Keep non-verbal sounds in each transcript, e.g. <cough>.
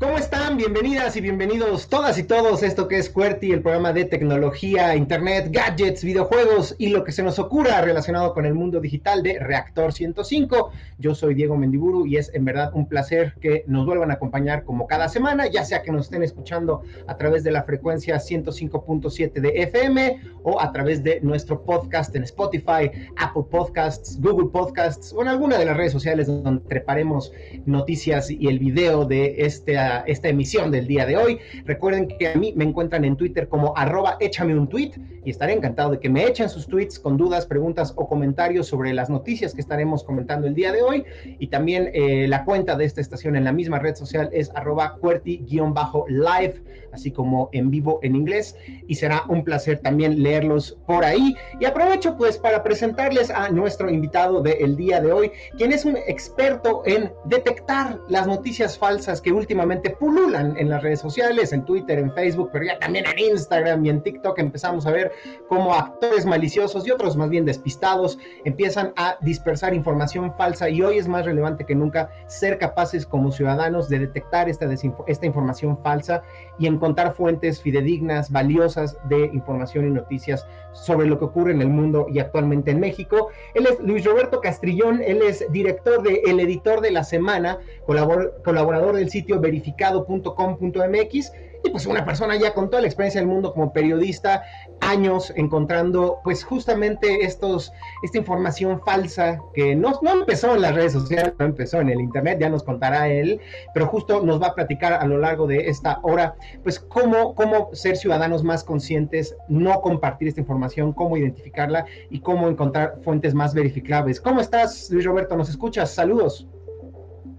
¿Cómo están? Bienvenidas y bienvenidos todas y todos a esto que es QWERTY, el programa de tecnología, internet, gadgets, videojuegos y lo que se nos ocurra relacionado con el mundo digital de Reactor 105. Yo soy Diego Mendiburu y es en verdad un placer que nos vuelvan a acompañar como cada semana, ya sea que nos estén escuchando a través de la frecuencia 105.7 de FM o a través de nuestro podcast en Spotify, Apple Podcasts, Google Podcasts o en alguna de las redes sociales donde preparemos noticias y el video de este esta, emisión del día de hoy. Recuerden que a mí me encuentran en Twitter como arroba échame un tweet y estaré encantado de que me echen sus tweets con dudas, preguntas o comentarios sobre las noticias que estaremos comentando el día de hoy. Y también eh, la cuenta de esta estación en la misma red social es arroba cuerti-live, así como en vivo en inglés. Y será un placer también leerlos por ahí. Y aprovecho pues para presentarles a nuestro invitado del día de hoy, quien es un experto en detectar las noticias falsas que últimamente pululan en las redes sociales, en Twitter, en Facebook, pero ya también en Instagram y en TikTok empezamos a ver cómo actores maliciosos y otros más bien despistados empiezan a dispersar información falsa y hoy es más relevante que nunca ser capaces como ciudadanos de detectar esta, esta información falsa y encontrar fuentes fidedignas, valiosas de información y noticias sobre lo que ocurre en el mundo y actualmente en México. Él es Luis Roberto Castrillón, él es director de El Editor de la Semana, colaborador del sitio verificado.com.mx y pues una persona ya con toda la experiencia del mundo como periodista, años encontrando pues justamente estos, esta información falsa que no, no empezó en las redes sociales, no empezó en el internet, ya nos contará él, pero justo nos va a platicar a lo largo de esta hora pues cómo, cómo ser ciudadanos más conscientes, no compartir esta información, cómo identificarla y cómo encontrar fuentes más verificables. ¿Cómo estás, Luis Roberto? ¿Nos escuchas? Saludos.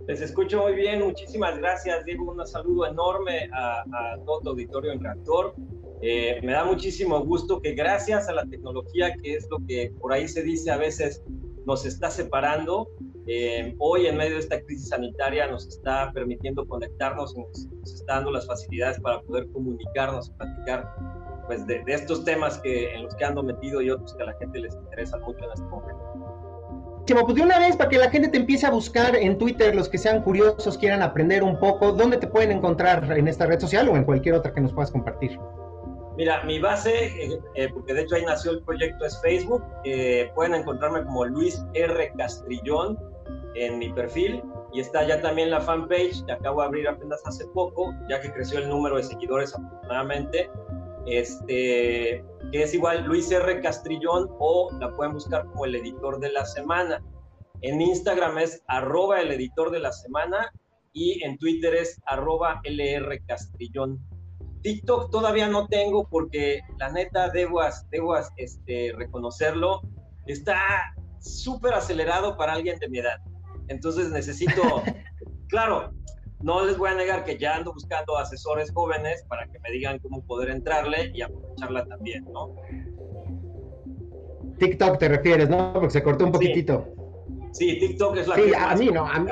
Les escucho muy bien, muchísimas gracias, Diego. Un saludo enorme a, todo tu auditorio en Reactor. Eh, me da muchísimo gusto que gracias a la tecnología, que es lo que por ahí se dice a veces nos está separando, eh, hoy en medio de esta crisis sanitaria nos está permitiendo conectarnos y nos, está dando las facilidades para poder comunicarnos, platicar pues, de, de estos temas que, en los que ando metido y otros que a la gente les interesa mucho en este momento. Pues de una vez, para que la gente te empiece a buscar en Twitter, los que sean curiosos, quieran aprender un poco, ¿dónde te pueden encontrar en esta red social o en cualquier otra que nos puedas compartir? Mira, mi base, eh, eh, porque de hecho ahí nació el proyecto, es Facebook. Eh, pueden encontrarme como Luis R. Castrillón en mi perfil. Y está ya también la fanpage que acabo de abrir apenas hace poco, ya que creció el número de seguidores afortunadamente. Este, que es igual Luis R. Castrillón o la pueden buscar como el editor de la semana. En Instagram es arroba el editor de la semana y en Twitter es arroba LR Castrillón. TikTok todavía no tengo porque la neta debo, debo este, reconocerlo, está súper acelerado para alguien de mi edad. Entonces necesito, <laughs> claro, no les voy a negar que ya ando buscando asesores jóvenes para que me digan cómo poder entrarle y aprovecharla también, ¿no? TikTok te refieres, ¿no? Porque se cortó un poquitito. Sí, TikTok es la sí, a mí no, a mí,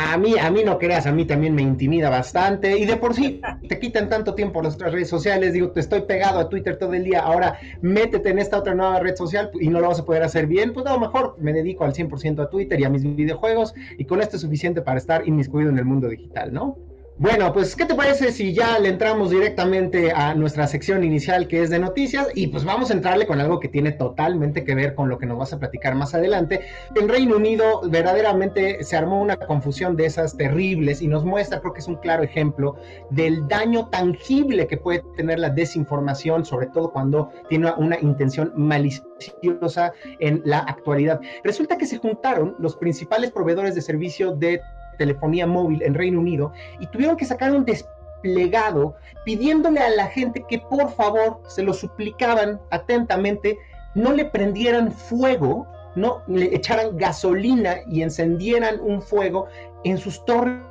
a mí, a mí no creas, a mí también me intimida bastante. Y de por sí te quitan tanto tiempo las otras redes sociales, digo, te estoy pegado a Twitter todo el día, ahora métete en esta otra nueva red social y no lo vas a poder hacer bien, pues a lo mejor me dedico al 100% a Twitter y a mis videojuegos. Y con esto es suficiente para estar inmiscuido en el mundo digital, ¿no? Bueno, pues, ¿qué te parece si ya le entramos directamente a nuestra sección inicial que es de noticias? Y pues vamos a entrarle con algo que tiene totalmente que ver con lo que nos vas a platicar más adelante. En Reino Unido verdaderamente se armó una confusión de esas terribles y nos muestra, creo que es un claro ejemplo del daño tangible que puede tener la desinformación, sobre todo cuando tiene una intención maliciosa en la actualidad. Resulta que se juntaron los principales proveedores de servicio de telefonía móvil en Reino Unido y tuvieron que sacar un desplegado pidiéndole a la gente que por favor se lo suplicaban atentamente, no le prendieran fuego, no le echaran gasolina y encendieran un fuego en sus torres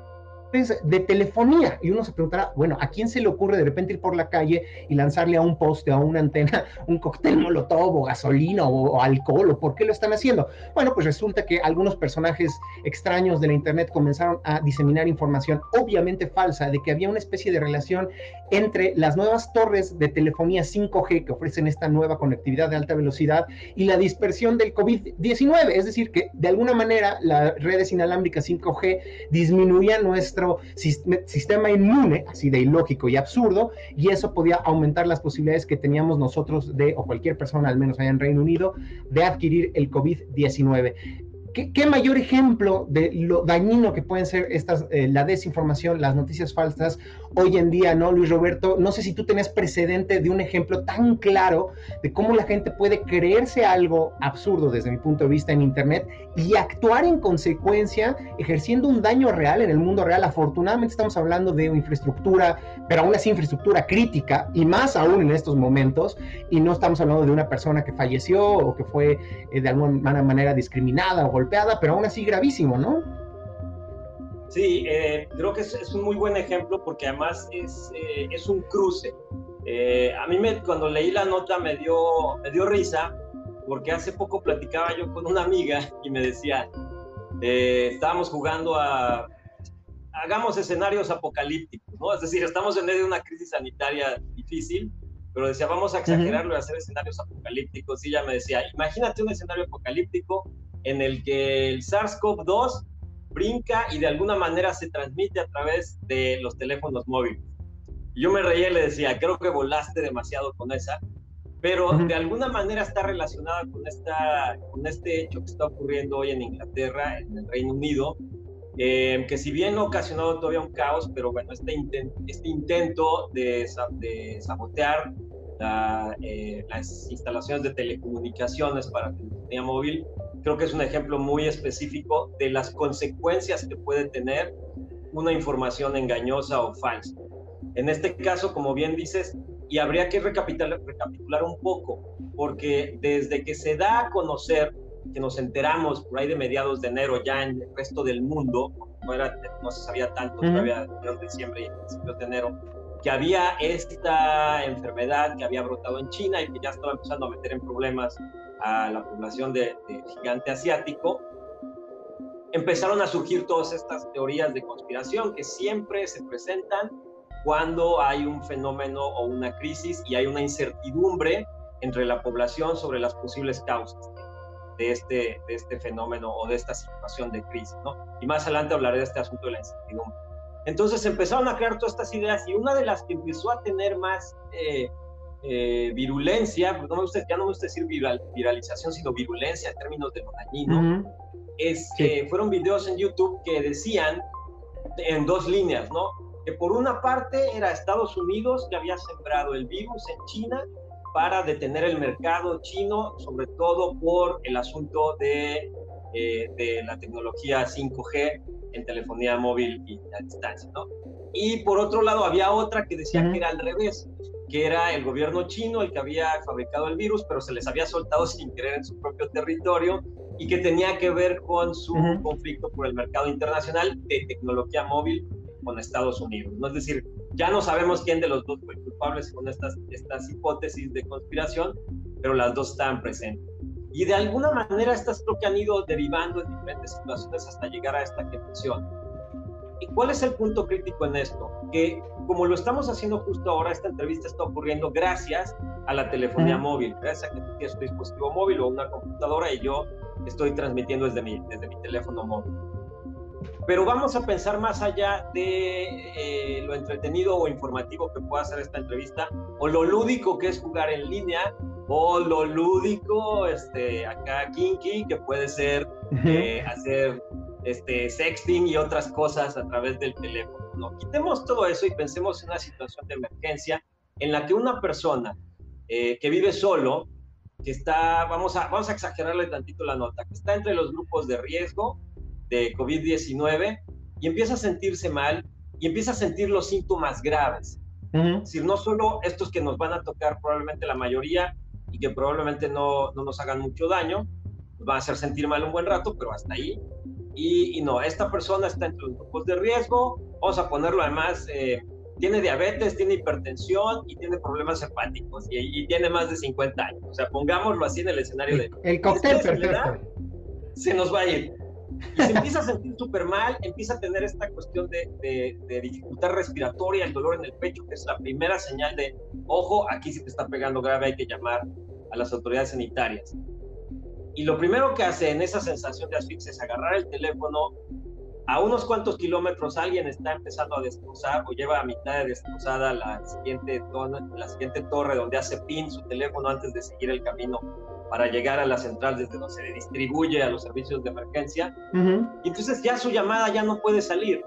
de telefonía. Y uno se preguntará, bueno, ¿a quién se le ocurre de repente ir por la calle y lanzarle a un poste, a una antena, <laughs> un cóctel molotov o gasolina o, alcohol? ¿O por qué lo están haciendo? Bueno, pues resulta que algunos personajes extraños de la Internet comenzaron a diseminar información obviamente falsa de que había una especie de relación entre las nuevas torres de telefonía 5G que ofrecen esta nueva conectividad de alta velocidad y la dispersión del COVID-19. Es decir, que de alguna manera las redes inalámbricas 5G disminuían nuestra sistema inmune, así de ilógico y absurdo, y eso podía aumentar las posibilidades que teníamos nosotros de, o cualquier persona, al menos allá en Reino Unido, de adquirir el COVID-19. ¿Qué, mayor ejemplo de lo dañino que pueden ser estas, eh, la desinformación, las noticias falsas hoy en día, ¿no, Luis Roberto? No sé si tú tenés precedente de un ejemplo tan claro de cómo la gente puede creerse algo absurdo desde mi punto de vista en Internet y actuar en consecuencia, ejerciendo un daño real en el mundo real. Afortunadamente estamos hablando de infraestructura, pero aún así infraestructura crítica y más aún en estos momentos, y no estamos hablando de una persona que falleció o que fue eh, de alguna manera discriminada o golpeada, pero aún así gravísimo, ¿no? Sí, eh, creo que es, un muy buen ejemplo porque además es, eh, es un cruce. Eh, a mí me, cuando leí la nota me dio, me dio risa porque hace poco platicaba yo con una amiga <laughs> y me decía, estábamos jugando a, hagamos escenarios apocalípticos, ¿no? Es decir, estamos en medio de una crisis sanitaria difícil, pero decía, vamos a exagerarlo y hacer escenarios apocalípticos. Y ella me decía, imagínate un escenario apocalíptico en el que el SARS-CoV-2 brinca y de alguna manera se transmite a través de los teléfonos móviles. yo me reía y le decía, creo que volaste demasiado con esa, pero de alguna manera está relacionada con, esta, con este hecho que está ocurriendo hoy en Inglaterra, en el Reino Unido, eh, que si bien ha ocasionado todavía un caos, pero bueno, este, este intento de, de sabotear eh, las instalaciones de telecomunicaciones para telefonía móvil, creo que es un ejemplo muy específico de las consecuencias que puede tener una información engañosa o falsa. En este caso, como bien dices, y habría que recapitular, recapitular un poco, porque desde que se da a conocer, que nos enteramos por ahí de mediados de enero ya en el resto del mundo, no, era, no se sabía tanto todavía en diciembre y principios de enero, que había esta enfermedad que había brotado en China y que ya estaba empezando a meter en problemas a la población del de gigante asiático, empezaron a surgir todas estas teorías de conspiración que siempre se presentan cuando hay un fenómeno o una crisis y hay una incertidumbre entre la población sobre las posibles causas de este, de este fenómeno o de esta situación de crisis. Y más adelante hablaré de este asunto de la incertidumbre. Entonces empezaron a crear todas estas ideas y una de las que empezó a tener más eh, eh, virulencia, no me gusta, ya no me gusta decir viralización, sino virulencia en términos de lo dañino, es que fueron videos en YouTube que decían en dos líneas, ¿no? Que por una parte era Estados Unidos que había sembrado el virus en China para detener el mercado chino, sobre todo por el asunto de, eh, de la tecnología 5G en telefonía móvil y a distancia, ¿no? Y por otro lado, había otra que decía que era al revés, que era el gobierno chino el que había fabricado el virus, pero se les había soltado sin querer en su propio territorio y que tenía que ver con su conflicto por el mercado internacional de tecnología móvil con Estados Unidos. ¿no? Es decir, ya no sabemos quién de los dos fue culpable con estas, estas hipótesis de conspiración, pero las dos están presentes. Y de alguna manera estas creo que han ido derivando en diferentes situaciones hasta llegar a esta conclusión. ¿Y cuál es el punto crítico en esto? Que como lo estamos haciendo justo ahora, esta entrevista está ocurriendo gracias a la telefonía móvil, gracias a que tú tienes un dispositivo móvil o una computadora y yo estoy transmitiendo desde mi, desde mi teléfono móvil. Pero vamos a pensar más allá de eh, lo entretenido o informativo que pueda ser esta entrevista, o lo lúdico que es jugar en línea, o lo lúdico, este, acá kinky, que puede ser eh, hacer este, sexting y otras cosas a través del teléfono. ¿no? Quitemos todo eso y pensemos en una situación de emergencia en la que una persona eh, que vive solo, que está, vamos a, vamos a exagerarle tantito la nota, que está entre los grupos de riesgo de COVID-19 y empieza a sentirse mal y empieza a sentir los síntomas graves. Es decir, no solo estos que nos van a tocar probablemente la mayoría y que probablemente no, no nos hagan mucho daño, nos van a hacer sentir mal un buen rato, pero hasta ahí, y, no, esta persona está entre los grupos de riesgo, vamos a ponerlo además, eh, tiene diabetes, tiene hipertensión y tiene problemas hepáticos y, tiene más de 50 años. O sea, pongámoslo así en el escenario de... El cóctel perfecto. Se nos va a ir. Y se empieza a sentir súper mal, empieza a tener esta cuestión de, de, de, dificultad respiratoria, el dolor en el pecho, que es la primera señal de, ojo, aquí sí te está pegando grave, hay que llamar a las autoridades sanitarias. Y lo primero que hace en esa sensación de asfixia es agarrar el teléfono a unos cuantos kilómetros alguien está empezando a destrozar o lleva a mitad de destrozada la siguiente, la siguiente torre donde hace pin su teléfono antes de seguir el camino para llegar a la central desde donde se distribuye a los servicios de emergencia. Y entonces ya su llamada ya no puede salir.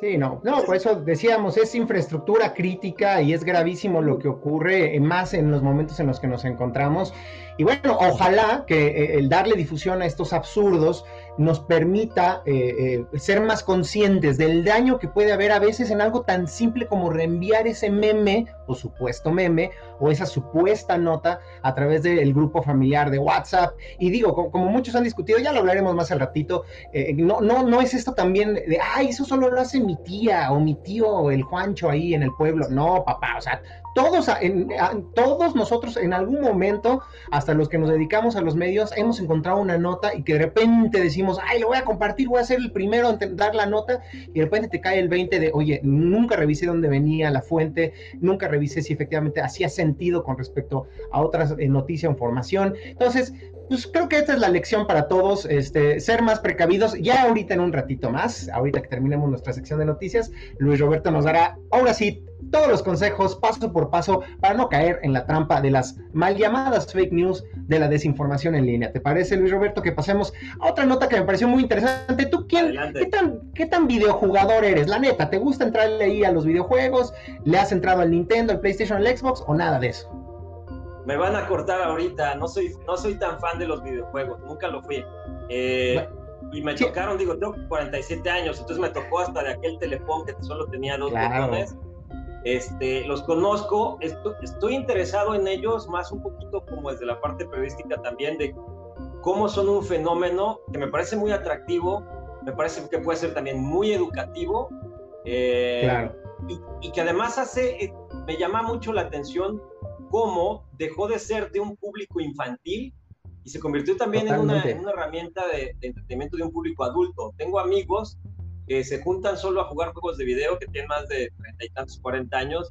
Sí, no, no, por eso decíamos, es infraestructura crítica y es gravísimo lo que ocurre, eh, más en los momentos en los que nos encontramos. Y bueno, ojalá que eh, el darle difusión a estos absurdos nos permita eh, eh, ser más conscientes del daño que puede haber a veces en algo tan simple como reenviar ese meme o supuesto meme o esa supuesta nota a través del grupo familiar de WhatsApp. Y digo, como, muchos han discutido, ya lo hablaremos más al ratito, eh, no, no, no es esto también de, ay, eso solo lo hace mi tía o mi tío el Juancho ahí en el pueblo. No, papá, o sea, todos, todos nosotros en algún momento, hasta los que nos dedicamos a los medios, hemos encontrado una nota y que de repente decimos, ay, lo voy a compartir, voy a ser el primero en dar la nota, y de repente te cae el 20 de, oye, nunca revisé dónde venía la fuente, nunca revisé si efectivamente hacía sentido con respecto a otras eh, noticias o información. Entonces, pues creo que esta es la lección para todos, este, ser más precavidos. Ya ahorita en un ratito más, ahorita que terminemos nuestra sección de noticias, Luis Roberto nos dará, ahora sí, todos los consejos paso por paso para no caer en la trampa de las mal llamadas fake news de la desinformación en línea. ¿Te parece, Luis Roberto, que pasemos a otra nota que me pareció muy interesante? ¿Tú quién, qué tan, qué tan videojugador eres? La neta, ¿te gusta entrarle ahí a los videojuegos? ¿Le has entrado al Nintendo, al PlayStation, al Xbox o nada de eso? Me van a cortar ahorita, no soy, no soy tan fan de los videojuegos, nunca lo fui. Eh, y me tocaron, digo, tengo 47 años, entonces me tocó hasta de aquel teléfono que solo tenía dos botones. Este, los conozco, estoy, estoy, interesado en ellos más un poquito como desde la parte periodística también de cómo son un fenómeno que me parece muy atractivo, me parece que puede ser también muy educativo eh, claro. y, y, que además hace, eh, me llama mucho la atención cómo dejó de ser de un público infantil y se convirtió también en una, herramienta de, de, entretenimiento de un público adulto. Tengo amigos que se juntan solo a jugar juegos de video que tienen más de treinta y tantos, 40 años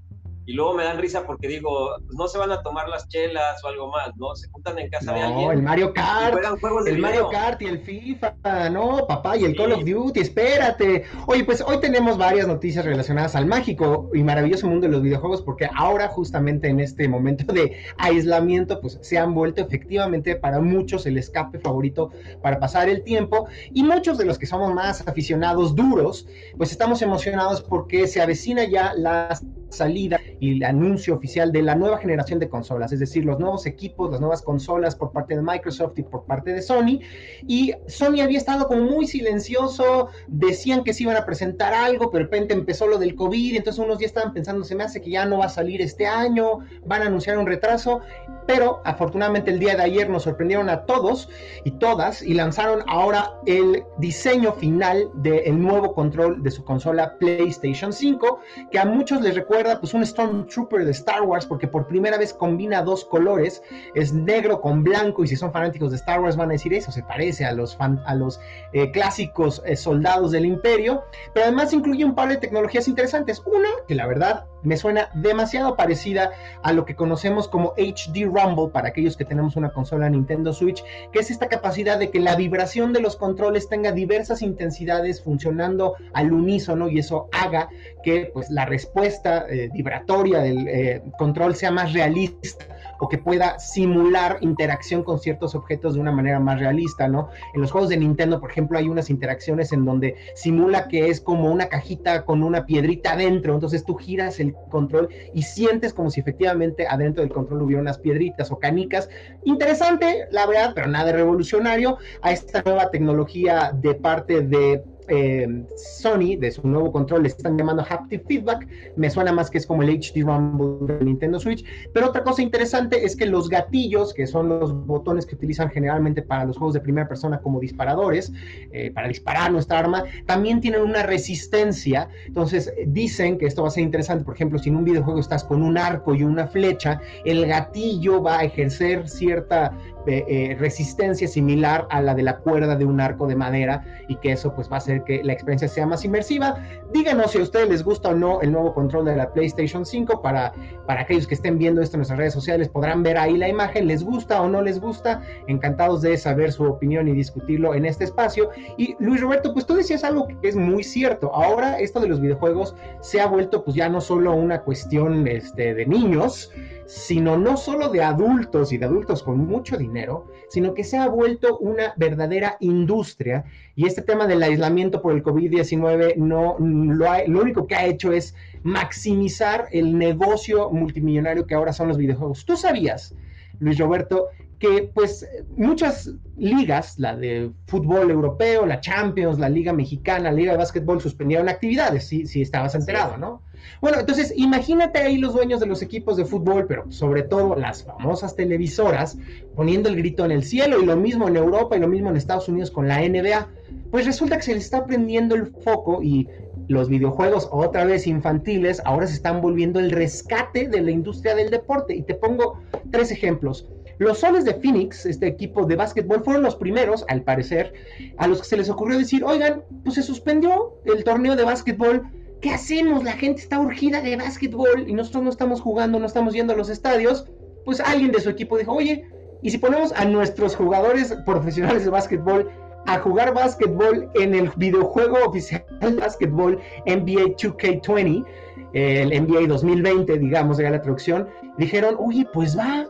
y luego me dan risa porque digo, pues no se van a tomar las chelas o algo más, ¿no? Se juntan en casa de alguien. el Mario Kart, el Mario Kart y el FIFA, no, papá, y el Call of Duty, espérate. Oye, pues hoy tenemos varias noticias relacionadas al mágico y maravilloso mundo de los videojuegos porque ahora justamente en este momento de aislamiento, pues se han vuelto efectivamente para muchos el escape favorito para pasar el tiempo y muchos de los que somos más aficionados duros, pues estamos emocionados porque se avecina ya la salida y el anuncio oficial de la nueva generación de consolas, es decir, los nuevos equipos, las nuevas consolas por parte de Microsoft y por parte de Sony. Y Sony había estado como muy silencioso, decían que se iban a presentar algo, pero de repente empezó lo del COVID, entonces unos ya estaban pensando, se me hace que ya no va a salir este año, van a anunciar un retraso, pero afortunadamente el día de ayer nos sorprendieron a todos y todas y lanzaron ahora el diseño final del nuevo control de su consola PlayStation 5, que a muchos les recuerda pues un Stormtrooper de Star Wars porque por primera vez combina dos colores, es negro con blanco y si son fanáticos de Star Wars van a decir eso, se parece a los, a los eh, clásicos eh, soldados del imperio, pero además incluye un par de tecnologías interesantes. Una que la verdad me suena demasiado parecida a lo que conocemos como HD Rumble para aquellos que tenemos una consola Nintendo Switch, que es esta capacidad de que la vibración de los controles tenga diversas intensidades funcionando al unísono y eso haga que pues la respuesta eh, vibratoria del eh, control sea más realista o que pueda simular interacción con ciertos objetos de una manera más realista, ¿no? En los juegos de Nintendo, por ejemplo, hay unas interacciones en donde simula que es como una cajita con una piedrita adentro, entonces tú giras el control y sientes como si efectivamente adentro del control hubiera unas piedritas o canicas. Interesante, la verdad, pero nada revolucionario a esta nueva tecnología de parte de eh, Sony, de su nuevo control, le están llamando Haptic Feedback. Me suena más que es como el HD Rumble de Nintendo Switch. Pero otra cosa interesante es que los gatillos, que son los botones que utilizan generalmente para los juegos de primera persona como disparadores, eh, para disparar nuestra arma, también tienen una resistencia. Entonces dicen que esto va a ser interesante. Por ejemplo, si en un videojuego estás con un arco y una flecha, el gatillo va a ejercer cierta eh, eh, resistencia similar a la de la cuerda de un arco de madera y que eso pues va a hacer que la experiencia sea más inmersiva. Díganos si a ustedes les gusta o no el nuevo control de la PlayStation 5 para, para aquellos que estén viendo esto en nuestras redes sociales podrán ver ahí la imagen, les gusta o no les gusta, encantados de saber su opinión y discutirlo en este espacio. Y Luis Roberto, pues tú decías algo que es muy cierto, ahora esto de los videojuegos se ha vuelto pues ya no solo una cuestión este, de niños, sino no solo de adultos y de adultos con mucho dinero, sino que se ha vuelto una verdadera industria y este tema del aislamiento por el COVID-19 no lo, lo único que ha hecho es maximizar el negocio multimillonario que ahora son los videojuegos. ¿Tú sabías, Luis Roberto, que pues muchas ligas, la de fútbol europeo, la Champions, la Liga Mexicana, la Liga de Básquetbol, suspendieron actividades, si, si estabas enterado, ¿no? Bueno, entonces imagínate ahí los dueños de los equipos de fútbol, pero sobre todo las famosas televisoras, poniendo el grito en el cielo y lo mismo en Europa y lo mismo en Estados Unidos con la NBA. Pues resulta que se les está prendiendo el foco y los videojuegos otra vez infantiles ahora se están volviendo el rescate de la industria del deporte. Y te pongo tres ejemplos. Los Soles de Phoenix, este equipo de básquetbol, fueron los primeros, al parecer, a los que se les ocurrió decir, oigan, pues se suspendió el torneo de básquetbol, ¿qué hacemos? La gente está urgida de básquetbol y nosotros no estamos jugando, no estamos yendo a los estadios. Pues alguien de su equipo dijo, oye, ¿y si ponemos a nuestros jugadores profesionales de básquetbol a jugar básquetbol en el videojuego oficial de básquetbol NBA 2K20, el NBA 2020, digamos, era la traducción, dijeron, oye, pues va,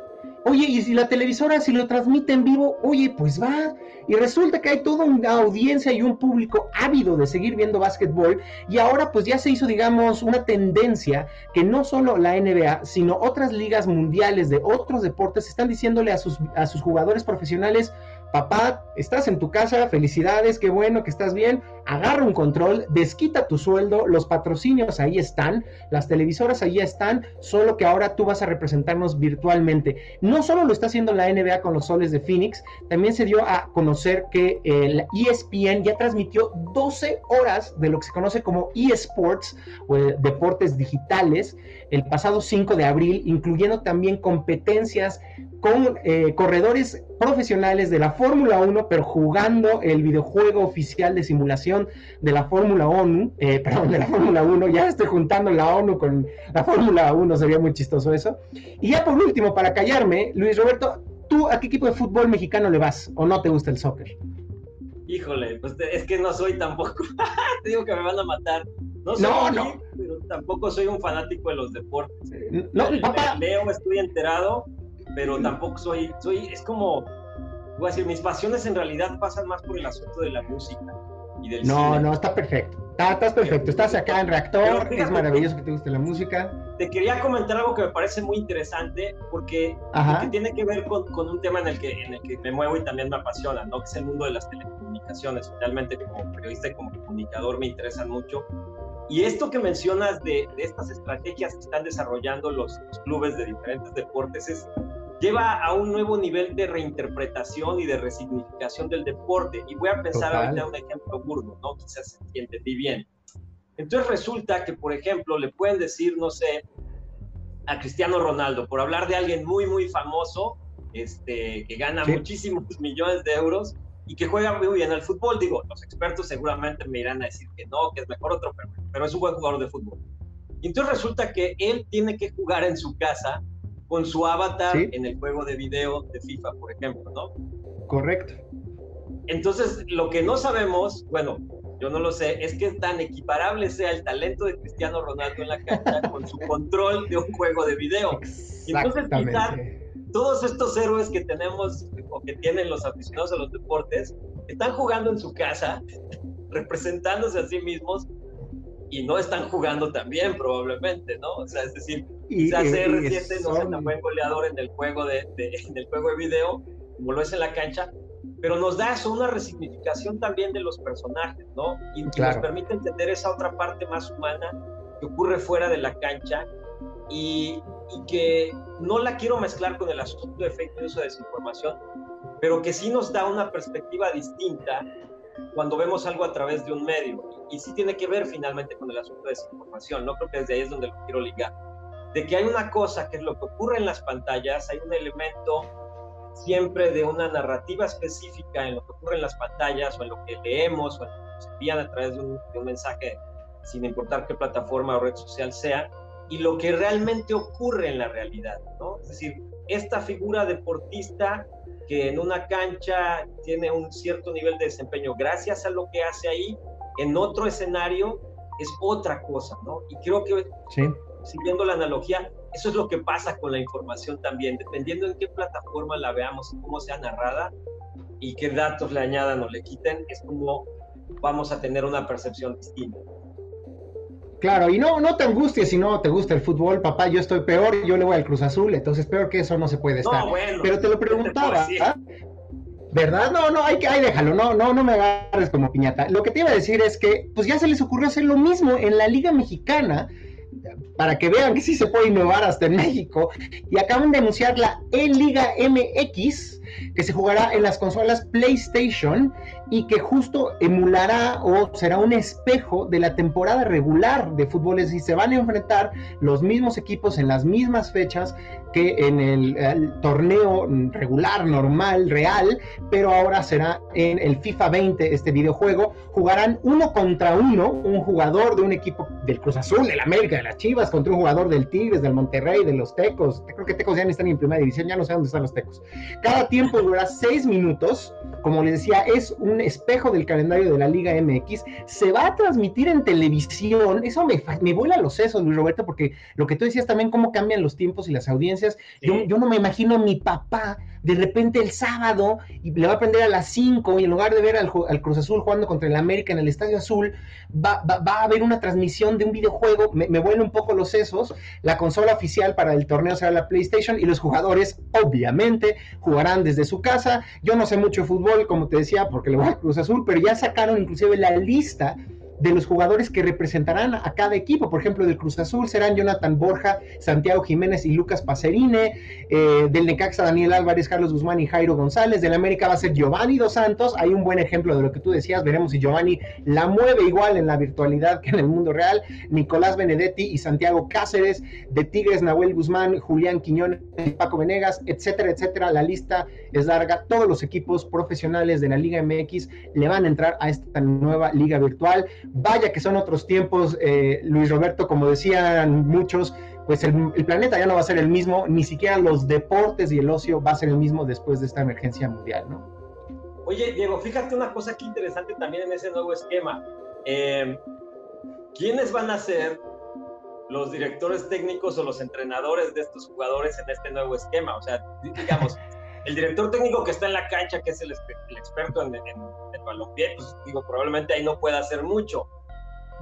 Oye, y si la televisora, si lo transmite en vivo, oye, pues va. Y resulta que hay toda una audiencia y un público ávido de seguir viendo básquetbol. Y ahora pues ya se hizo, digamos, una tendencia que no solo la NBA, sino otras ligas mundiales de otros deportes están diciéndole a sus, a sus jugadores profesionales, papá, estás en tu casa, felicidades, qué bueno que estás bien, agarra un control, desquita tu sueldo, los patrocinios ahí están, las televisoras ahí están, solo que ahora tú vas a representarnos virtualmente. No solo lo está haciendo la NBA con los soles de Phoenix, también se dio a conocer que el ESPN ya transmitió 12 horas de lo que se conoce como eSports o deportes digitales el pasado 5 de abril, incluyendo también competencias con eh, corredores profesionales de la Fórmula 1, pero jugando el videojuego oficial de simulación de la Fórmula 1, eh, <laughs> perdón, de la Fórmula 1, ya estoy juntando la ONU con la Fórmula 1, sería muy chistoso eso. Y ya por último, para callarme, Luis Roberto, ¿tú a qué equipo de fútbol mexicano le vas o no te gusta el soccer? Híjole, pues es que no soy tampoco, te <laughs> digo que me van a matar. No, soy no, no. pero tampoco soy un fanático de los deportes. No, papá. Leo, estoy enterado, pero tampoco soy, soy, es como, voy a decir, mis pasiones en realidad pasan más por el asunto de la música y del No, no, está perfecto. estás perfecto. Estás acá en Reactor, es maravilloso que te guste la música. Te quería comentar algo que me parece muy interesante porque, tiene que ver con, con, un tema en el, que, en el que me muevo y también me apasiona, ¿no? Que es el mundo de las telecomunicaciones. Realmente como periodista y como comunicador me interesan mucho. Y esto que mencionas de, de estas estrategias que están desarrollando los, los clubes de diferentes deportes es lleva a un nuevo nivel de reinterpretación y de resignificación del deporte. Y voy a pensar ahorita un ejemplo burdo, ¿no? Quizás entendí bien. Entonces resulta que, por ejemplo, le pueden decir, no sé, a Cristiano Ronaldo, por hablar de alguien muy, muy famoso, este, que gana muchísimos <laughs> millones de euros y que juega muy bien al fútbol. Digo, los expertos seguramente me irán a decir que no, que es mejor otro, pero, pero es un buen jugador de fútbol. Y entonces resulta que él tiene que jugar en su casa con su avatar en el juego de video de FIFA, por ejemplo, ¿no? Correcto. Entonces, lo que no sabemos, bueno, yo no lo sé, es que tan equiparable sea el talento de Cristiano Ronaldo en la cancha <laughs> con su control de un juego de video. Entonces, quizás todos estos héroes que tenemos o que tienen los aficionados a los deportes están jugando en su casa, <laughs> representándose a sí mismos y no están jugando tan bien probablemente, ¿no? O sea, es decir, y, quizás CR7 no sea tan buen goleador en el juego de, en el juego de video como lo es en la cancha, pero nos da eso una resignificación también de los personajes, ¿no? Y nos permite entender esa otra parte más humana que ocurre fuera de la cancha y, y, que no la quiero mezclar con el asunto de fake news o desinformación, pero que sí nos da una perspectiva distinta cuando vemos algo a través de un medio. Y, sí tiene que ver finalmente con el asunto de desinformación, ¿no? Creo que desde ahí es donde lo quiero ligar. De que hay una cosa que es lo que ocurre en las pantallas, hay un elemento siempre de una narrativa específica en lo que ocurre en las pantallas o en lo que leemos o en lo que nos envían a través de un, de un mensaje, sin importar qué plataforma o red social sea, y lo que realmente ocurre en la realidad, ¿no? Es decir, esta figura deportista que en una cancha tiene un cierto nivel de desempeño gracias a lo que hace ahí, en otro escenario es otra cosa, ¿no? Y creo que, siguiendo la analogía, eso es lo que pasa con la información también, dependiendo en qué plataforma la veamos y cómo sea narrada y qué datos le añadan o le quiten, es como vamos a tener una percepción distinta. Claro, y no, no te angusties si no te gusta el fútbol, papá, yo estoy peor, yo le voy al Cruz Azul, entonces peor que eso no se puede estar. Pero te lo preguntaba, ¿ah? ¿verdad? No, no, hay que, ahí déjalo, no, no, no me agarres como piñata. Lo que te iba a decir es que, pues ya se les ocurrió hacer lo mismo en la Liga Mexicana, para que vean que sí se puede innovar hasta en México, y acaban de anunciar la E-Liga MX, que se jugará en las consolas PlayStation y que justo emulará o será un espejo de la temporada regular de fútbol. y se van a enfrentar los mismos equipos en las mismas fechas que en el, torneo regular, normal, real, pero ahora será en el FIFA 20 este videojuego. Jugarán uno contra uno, un jugador de un equipo del Cruz Azul, del América, de las Chivas, contra un jugador del Tigres, del Monterrey, de los Tecos. Creo que Tecos ya no están en primera división, ya no sé dónde están los Tecos. Cada tiempo dura seis minutos. Como les decía, es un espejo del calendario de la Liga MX. Se va a transmitir en televisión. Eso me, me vuela los sesos, Luis Roberto, porque lo que tú decías también, cómo cambian los tiempos y las audiencias. Yo, yo no me imagino a mi papá de repente el sábado y le va a prender a las 5 y en lugar de ver al, Cruz Azul jugando contra el América en el Estadio Azul, va, a haber una transmisión de un videojuego, me, me un poco los sesos, la consola oficial para el torneo será la PlayStation y los jugadores obviamente jugarán desde su casa, yo no sé mucho de fútbol, como te decía, porque le voy al Cruz Azul, pero ya sacaron inclusive la lista de los jugadores que representarán a cada equipo. Por ejemplo, del Cruz Azul serán Jonathan Borja, Santiago Jiménez y Lucas Pacerine. Eh, del Necaxa, Daniel Álvarez, Carlos Guzmán y Jairo González. Del América va a ser Giovanni Dos Santos. Hay un buen ejemplo de lo que tú decías. Veremos si Giovanni la mueve igual en la virtualidad que en el mundo real. Nicolás Benedetti y Santiago Cáceres. De Tigres, Nahuel Guzmán, Julián Quiñones, Paco Venegas, etcétera, etcétera. La lista es larga. Todos los equipos profesionales de la Liga MX le van a entrar a esta nueva liga virtual. Vaya que son otros tiempos, eh, Luis Roberto, como decían muchos, pues el, planeta ya no va a ser el mismo, ni siquiera los deportes y el ocio va a ser el mismo después de esta emergencia mundial, ¿no? Oye, Diego, fíjate una cosa aquí interesante también en ese nuevo esquema. Eh, ¿Quiénes van a ser los directores técnicos o los entrenadores de estos jugadores en este nuevo esquema? O sea, digamos, <laughs> el director técnico que está en la cancha, que es el, experto en, en, en balompié, pues digo, probablemente ahí no pueda hacer mucho.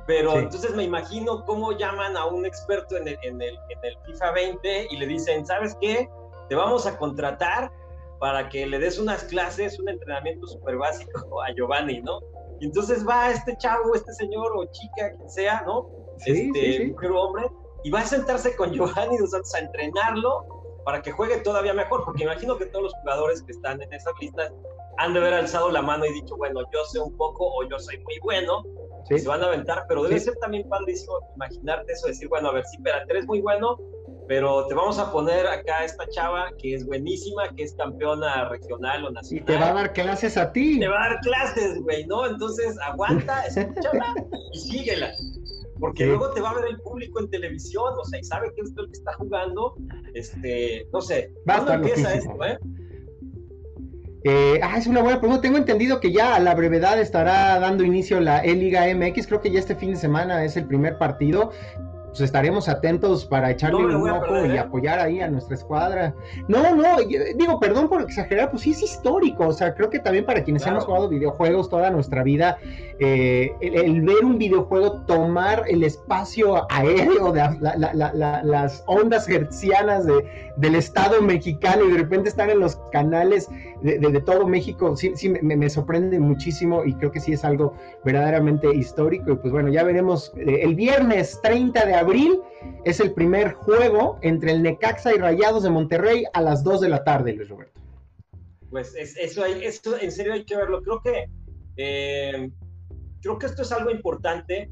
Pero entonces me imagino cómo llaman a un experto en el, en, el, en el FIFA 20 y le dicen, ¿sabes qué? Te vamos a contratar para que le des unas clases, un entrenamiento súper básico a Giovanni, ¿no? Y entonces va este chavo, este señor o chica, quien sea, ¿no? Sí, este, mujer o hombre, y va a sentarse con Giovanni Dos Santos a entrenarlo para que juegue todavía mejor, porque imagino que todos los jugadores que están en esas listas han de haber alzado la mano y dicho, bueno, yo sé un poco o yo soy muy bueno, se van a aventar, pero debe ser también padrísimo imaginarte eso, decir, bueno, a ver, sí, pero eres muy bueno, pero te vamos a poner acá esta chava que es buenísima, que es campeona regional o nacional. Y te va a dar clases a ti. Te va a dar clases, güey, ¿no? Entonces aguanta, escúchala y síguela. Porque luego te va a ver el público en televisión, o sea, y sabe que es el que está jugando. Este, no sé, ¿cuándo empieza esto, eh? Eh, ah, es una buena pregunta. Tengo entendido que ya a la brevedad estará dando inicio la E-Liga MX. Creo que ya este fin de semana es el primer partido pues estaremos atentos para echarle un ojo y ¿eh? apoyar ahí a nuestra escuadra. No, no, digo, perdón por exagerar, pues sí es histórico, o sea, creo que también para quienes hemos jugado videojuegos toda nuestra vida, eh, el, ver un videojuego tomar el espacio aéreo de las ondas hertzianas de, del Estado mexicano y de repente estar en los canales de, todo México, sí, sí me, me, sorprende muchísimo y creo que sí es algo verdaderamente histórico. Y pues bueno, ya veremos eh, el viernes 30 de abril es el primer juego entre el Necaxa y Rayados de Monterrey a las 2 de la tarde, Luis Roberto. Pues eso, hay, eso en serio hay que verlo. Creo que, eh, creo que esto es algo importante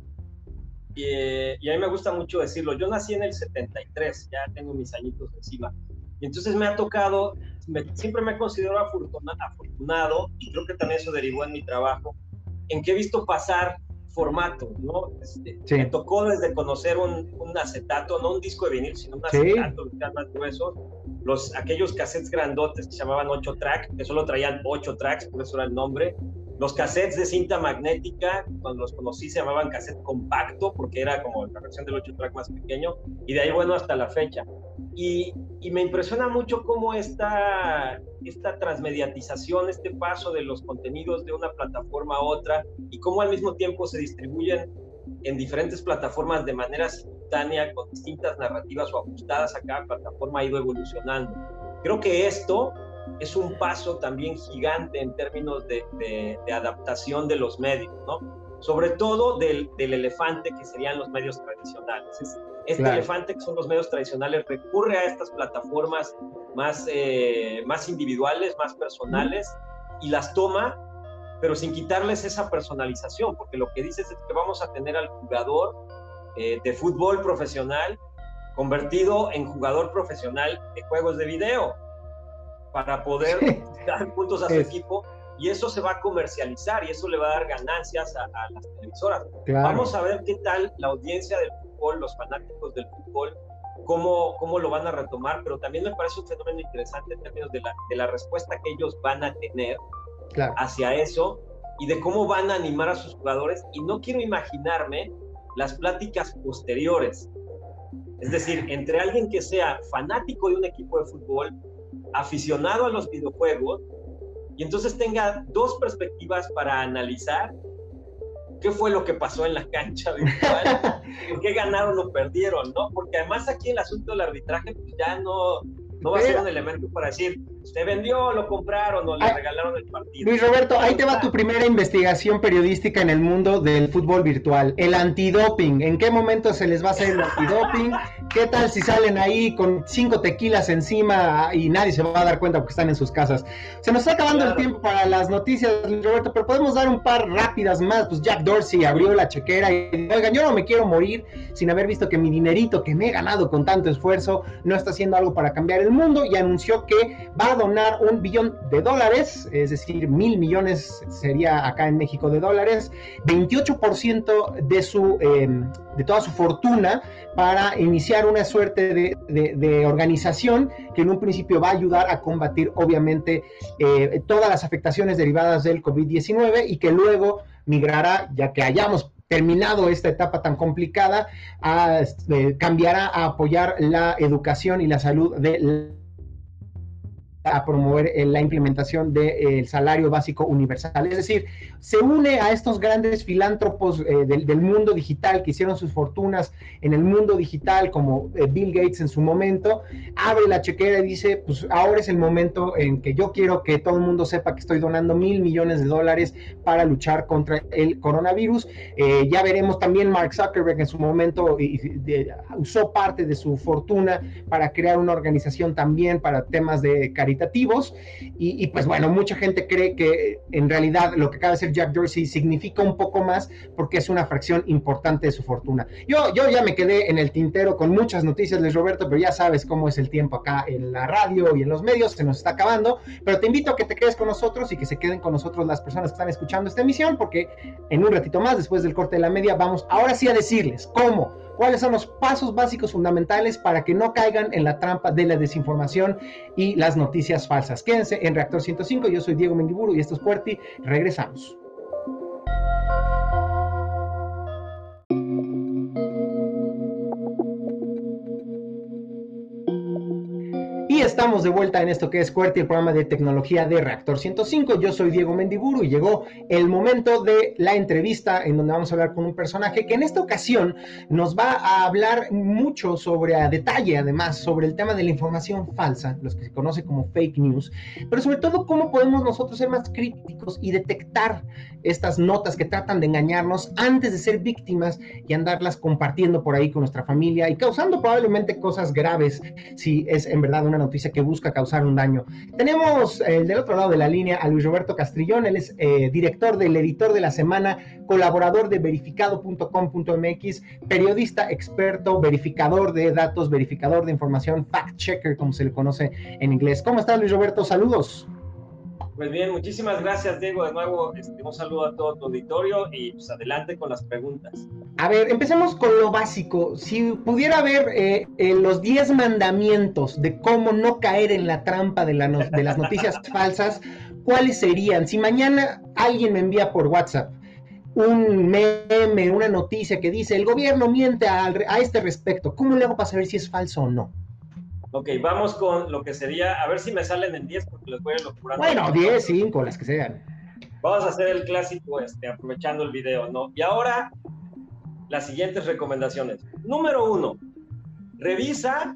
y, y, a mí me gusta mucho decirlo. Yo nací en el 73, ya tengo mis añitos encima. Y entonces me ha tocado siempre me he considerado afortunado y creo que también eso derivó en mi trabajo, en que he visto pasar formato, ¿no? Este, me tocó desde conocer un, un, acetato, no un disco de vinil, sino un acetato, sí. más gruesos, los, aquellos cassettes grandotes que se llamaban 8 track, que solo traían 8 tracks, por eso era el nombre, los cassettes de cinta magnética, cuando los conocí se llamaban cassette compacto, porque era como la versión del 8 track más pequeño, y de ahí, bueno, hasta la fecha. Y, me impresiona mucho cómo esta, esta transmediatización, este paso de los contenidos de una plataforma a otra, y cómo al mismo tiempo se distribuyen en diferentes plataformas de manera simultánea, con distintas narrativas o ajustadas a cada plataforma, ha ido evolucionando. Creo que esto es un paso también gigante en términos de, de, adaptación de los medios, ¿no? Sobre todo del, del, elefante que serían los medios tradicionales. Este elefante que son los medios tradicionales recurre a estas plataformas más, eh, más individuales, más personales y las toma, pero sin quitarles esa personalización, porque lo que dices es que vamos a tener al jugador eh, de fútbol profesional convertido en jugador profesional de juegos de video para poder dar puntos a su equipo y eso se va a comercializar y eso le va a dar ganancias a, las televisoras. Vamos a ver qué tal la audiencia del fútbol, los fanáticos del fútbol, cómo, cómo lo van a retomar, pero también me parece un fenómeno interesante en términos de la, de la respuesta que ellos van a tener hacia eso y de cómo van a animar a sus jugadores. Y no quiero imaginarme las pláticas posteriores. Es decir, entre alguien que sea fanático de un equipo de fútbol aficionado a los videojuegos y entonces tenga dos perspectivas para analizar qué fue lo que pasó en la cancha virtual, <laughs> qué ganaron o perdieron, ¿no? Porque además aquí el asunto del arbitraje pues ya no, no va a ser un elemento para decir, se vendió, lo compraron o le regalaron el partido. Luis Roberto, ahí te va tu primera investigación periodística en el mundo del fútbol virtual. El antidoping. ¿En qué momento se les va a hacer el antidoping? <laughs> ¿Qué tal si salen ahí con cinco tequilas encima y nadie se va a dar cuenta porque están en sus casas? Se nos está acabando el tiempo para las noticias, Roberto, pero podemos dar un par rápidas más. Pues Jack Dorsey abrió la chequera y dijo, oigan, yo no me quiero morir sin haber visto que mi dinerito que me he ganado con tanto esfuerzo no está haciendo algo para cambiar el mundo y anunció que va a donar un billón de dólares, es decir, mil millones sería acá en México de dólares, 28% de, su, eh, de toda su fortuna para iniciar una suerte de, organización que en un principio va a ayudar a combatir obviamente eh, todas las afectaciones derivadas del COVID-19 y que luego migrará, ya que hayamos terminado esta etapa tan complicada, a, eh, cambiará a apoyar la educación y la salud de a promover eh, la implementación del eh, salario básico universal. Es decir, se une a estos grandes filántropos eh, del, mundo digital que hicieron sus fortunas en el mundo digital, como Bill Gates en su momento, abre la chequera y dice, pues ahora es el momento en que yo quiero que todo el mundo sepa que estoy donando mil millones de dólares para luchar contra el coronavirus. ya veremos también Mark Zuckerberg en su momento usó parte de su fortuna para crear una organización también para temas de caridad y, pues bueno, mucha gente cree que en realidad lo que acaba de hacer Jack Dorsey significa un poco más porque es una fracción importante de su fortuna. Yo, yo ya me quedé en el tintero con muchas noticias, Les Roberto, pero ya sabes cómo es el tiempo acá en la radio y en los medios, se nos está acabando, pero te invito a que te quedes con nosotros y que se queden con nosotros las personas que están escuchando esta emisión, porque en un ratito más, después del corte de la media, vamos ahora sí a decirles cómo cuáles son los pasos básicos fundamentales para que no caigan en la trampa de la desinformación y las noticias falsas. Quédense en Reactor 105, yo soy Diego Mendiburu y esto es Puerti, regresamos. Estamos de vuelta en esto que es QWERTY, el programa de tecnología de Reactor 105. Yo soy Diego Mendiburu y llegó el momento de la entrevista en donde vamos a hablar con un personaje que en esta ocasión nos va a hablar mucho sobre, a detalle además, sobre el tema de la información falsa, los que se conoce como fake news, pero sobre todo cómo podemos nosotros ser más críticos y detectar estas notas que tratan de engañarnos antes de ser víctimas y andarlas compartiendo por ahí con nuestra familia y causando probablemente cosas graves si es en verdad una noticia que busca causar un daño. Tenemos eh, del otro lado de la línea a Luis Roberto Castrillón, él es eh, director del editor de la semana, colaborador de verificado.com.mx, periodista experto, verificador de datos, verificador de información, fact checker, como se le conoce en inglés. ¿Cómo estás, Luis Roberto? Saludos. Pues bien, muchísimas gracias, Diego. De nuevo, este, un saludo a todo tu auditorio y pues adelante con las preguntas. A ver, empecemos con lo básico. Si pudiera ver eh, eh, los 10 mandamientos de cómo no caer en la trampa de, de las noticias <laughs> falsas, ¿cuáles serían? Si mañana alguien me envía por WhatsApp un meme, una noticia que dice el gobierno miente a, a este respecto, ¿cómo le hago para saber si es falso o no? Ok, vamos con lo que sería, a ver si me salen en 10 porque les voy a locurando. Bueno, 10, 5, las que sean. Vamos a hacer el clásico, este, aprovechando el video, ¿no? Y ahora, las siguientes recomendaciones. Número uno, revisa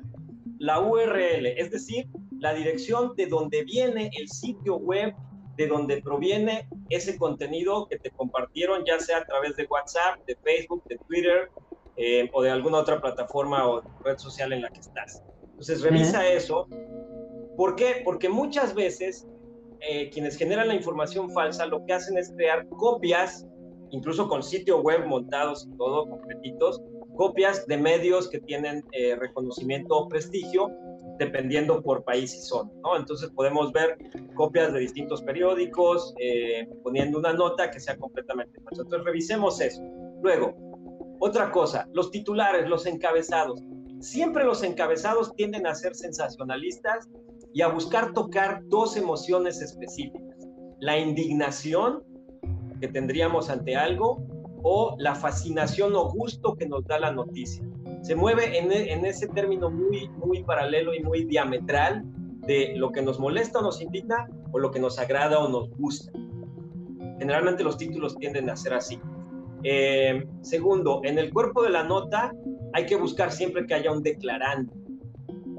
la URL, es decir, la dirección de donde viene el sitio web, de donde proviene ese contenido que te compartieron, ya sea a través de WhatsApp, de Facebook, de Twitter eh, o de alguna otra plataforma o red social en la que estás. Entonces revisa eso. ¿Por qué? Porque muchas veces eh, quienes generan la información falsa lo que hacen es crear copias, incluso con sitio web montados y todo, completitos, copias de medios que tienen eh, reconocimiento o prestigio, dependiendo por país y zona, ¿no? Entonces podemos ver copias de distintos periódicos, eh, poniendo una nota que sea completamente falsa. Entonces revisemos eso. Luego, otra cosa, los titulares, los encabezados. Siempre los encabezados tienden a ser sensacionalistas y a buscar tocar dos emociones específicas. La indignación que tendríamos ante algo o la fascinación o gusto que nos da la noticia. Se mueve en, e, ese término muy, muy paralelo y muy diametral de lo que nos molesta o nos indigna o lo que nos agrada o nos gusta. Generalmente los títulos tienden a ser así. Eh, segundo, en el cuerpo de la nota hay que buscar siempre que haya un declarante.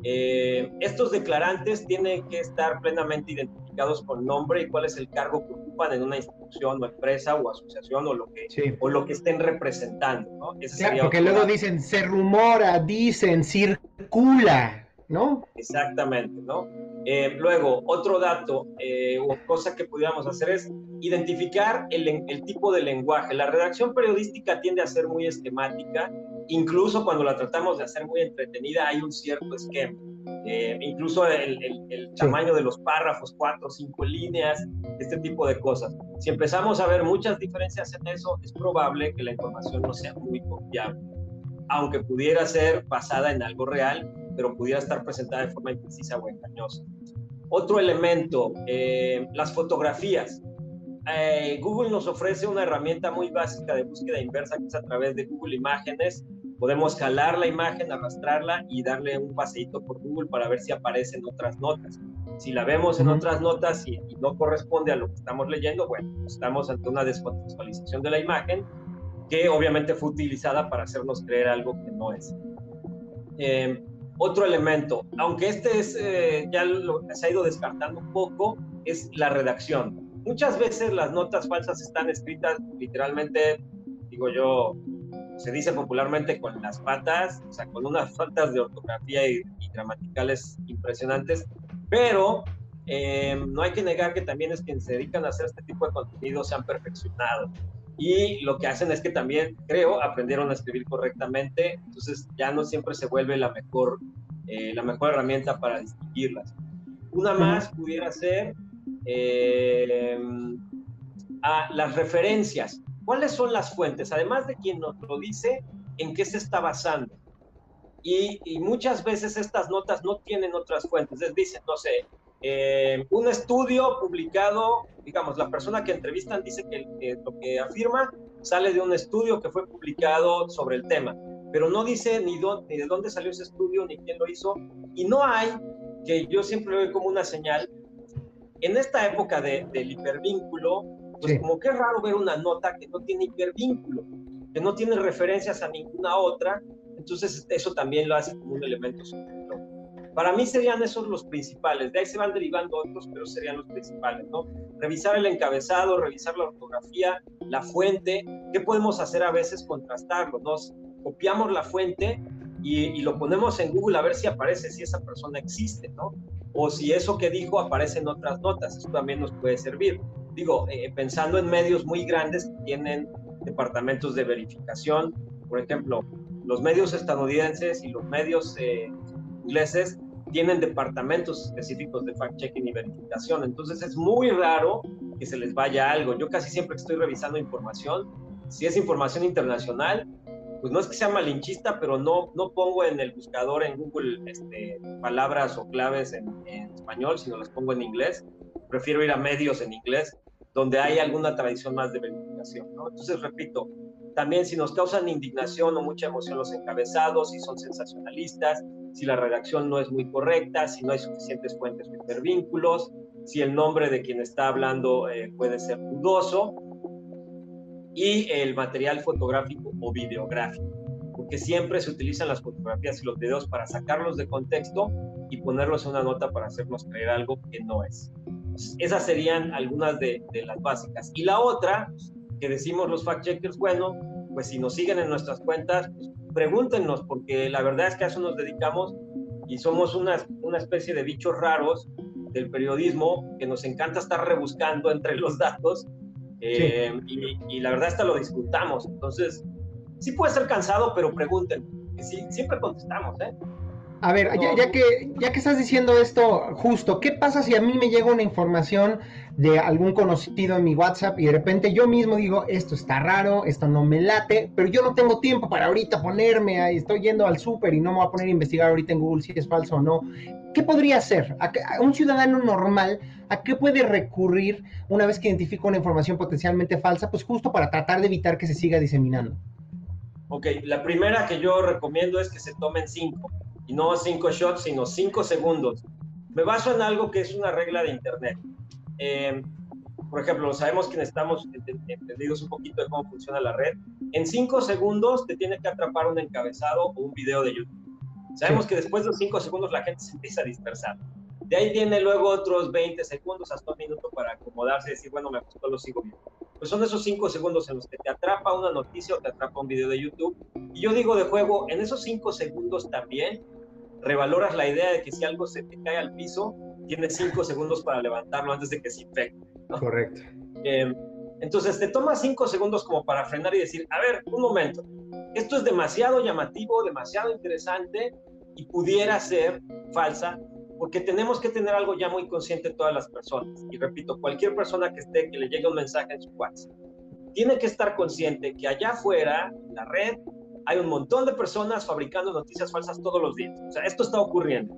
Eh, estos declarantes tienen que estar plenamente identificados con nombre y cuál es el cargo que ocupan en una institución o empresa o asociación o lo que, o lo que estén representando. ¿no? porque luego dicen, se rumora, dicen, circula, ¿no? Exactamente, ¿no? Eh, luego, otro dato eh, o cosa que pudiéramos hacer es identificar el, el tipo de lenguaje. La redacción periodística tiende a ser muy esquemática incluso cuando la tratamos de hacer muy entretenida, hay un cierto esquema. Eh, incluso el, el, tamaño de los párrafos, cuatro o cinco líneas, este tipo de cosas. Si empezamos a ver muchas diferencias en eso, es probable que la información no sea muy confiable, aunque pudiera ser basada en algo real, pero pudiera estar presentada de forma imprecisa o engañosa. Otro elemento, eh, las fotografías. Eh, Google nos ofrece una herramienta muy básica de búsqueda inversa que es a través de Google Imágenes podemos jalar la imagen, arrastrarla y darle un paseíto por Google para ver si aparecen otras notas. Si la vemos en otras notas y, no corresponde a lo que estamos leyendo, bueno, estamos ante una descontextualización de la imagen que obviamente fue utilizada para hacernos creer algo que no es. Em, otro elemento, aunque este es, eh, ya lo, se ha ido descartando un poco, es la redacción. Muchas veces las notas falsas están escritas literalmente, digo yo, se dice popularmente con las patas, o sea, con unas faltas de ortografía y, gramaticales impresionantes, pero eh, no hay que negar que también es quienes se dedican a hacer este tipo de contenido se han perfeccionado. Y lo que hacen es que también, creo, aprendieron a escribir correctamente, entonces ya no siempre se vuelve la mejor, eh, la mejor herramienta para distinguirlas. Una más pudiera ser eh, a las referencias. ¿Cuáles son las fuentes? Además de quien nos lo dice, ¿en qué se está basando? Y, muchas veces estas notas no tienen otras fuentes. Les dicen, no sé, eh, un estudio publicado, digamos, la persona que entrevistan dice que, lo que afirma sale de un estudio que fue publicado sobre el tema, pero no dice ni, ni de dónde salió ese estudio, ni quién lo hizo, y no hay, que yo siempre veo como una señal, en esta época de, del hipervínculo, pues como que es raro ver una nota que no tiene hipervínculo, que no tiene referencias a ninguna otra, entonces eso también lo hace como un elemento Para mí serían esos los principales, de ahí se van derivando otros, pero serían los principales, ¿no? Revisar el encabezado, revisar la ortografía, la fuente, ¿qué podemos hacer a veces? Contrastarlo, nos copiamos la fuente y, y, lo ponemos en Google a ver si aparece, si esa persona existe, ¿no? o si eso que dijo aparece en otras notas, eso también nos puede servir. Digo, eh, pensando en medios muy grandes que tienen departamentos de verificación, por ejemplo, los medios estadounidenses y los medios eh, ingleses tienen departamentos específicos de fact-checking y verificación. Entonces es muy raro que se les vaya algo. Yo casi siempre estoy revisando información, si es información internacional, pues no es que sea malinchista, pero no, no pongo en el buscador en Google este, palabras o claves en, en, español, sino las pongo en inglés. Prefiero ir a medios en inglés, donde hay alguna tradición más de verificación. Entonces, repito, también si nos causan indignación o mucha emoción los encabezados, si son sensacionalistas, si la redacción no es muy correcta, si no hay suficientes fuentes o intervínculos, si el nombre de quien está hablando eh, puede ser dudoso, y el material fotográfico o videográfico, porque siempre se utilizan las fotografías y los videos para sacarlos de contexto y ponerlos en una nota para hacernos creer algo que no es. Esas serían algunas de, de las básicas. Y la otra, que decimos los fact-checkers, bueno, pues si nos siguen en nuestras cuentas, pues pregúntenos, porque la verdad es que a eso nos dedicamos y somos una, una especie de bichos raros del periodismo que nos encanta estar rebuscando entre los datos eh, y, la verdad hasta lo disfrutamos. Entonces, sí puede ser cansado, pero pregunten, sí, siempre contestamos, ¿eh? A ver, ya, que, ya que estás diciendo esto justo, ¿qué pasa si a mí me llega una información de algún conocido en mi WhatsApp y de repente yo mismo digo, esto está raro, esto no me late, pero yo no tengo tiempo para ahorita ponerme ahí, estoy yendo al súper y no me voy a poner a investigar ahorita en Google si es falso o no? ¿Qué podría hacer? ¿A un ciudadano normal, ¿a qué puede recurrir una vez que identifica una información potencialmente falsa? Pues justo para tratar de evitar que se siga diseminando. Ok, la primera que yo recomiendo es que se tomen cinco y no cinco shots, sino cinco segundos. Me baso en algo que es una regla de Internet. Eh, por ejemplo, sabemos que estamos entendidos un poquito de cómo funciona la red. En cinco segundos te tiene que atrapar un encabezado o un video de YouTube. Sabemos que después de los cinco segundos la gente se empieza a dispersar. De ahí viene luego otros 20 segundos hasta un minuto para acomodarse y decir, bueno, me gustó, lo sigo viendo. Pues son esos cinco segundos en los que te atrapa una noticia o te atrapa un video de YouTube. Y yo digo de juego, en esos cinco segundos también revaloras la idea de que si algo se te cae al piso, tienes cinco segundos para levantarlo antes de que se infecte. Correcto. Eh, entonces te toma cinco segundos como para frenar y decir, a ver, un momento, esto es demasiado llamativo, demasiado interesante y pudiera ser falsa, porque tenemos que tener algo ya muy consciente todas las personas. Y repito, cualquier persona que esté, que le llegue un mensaje en su WhatsApp, tiene que estar consciente que allá afuera, en la red, hay un montón de personas fabricando noticias falsas todos los días. O sea, esto está ocurriendo.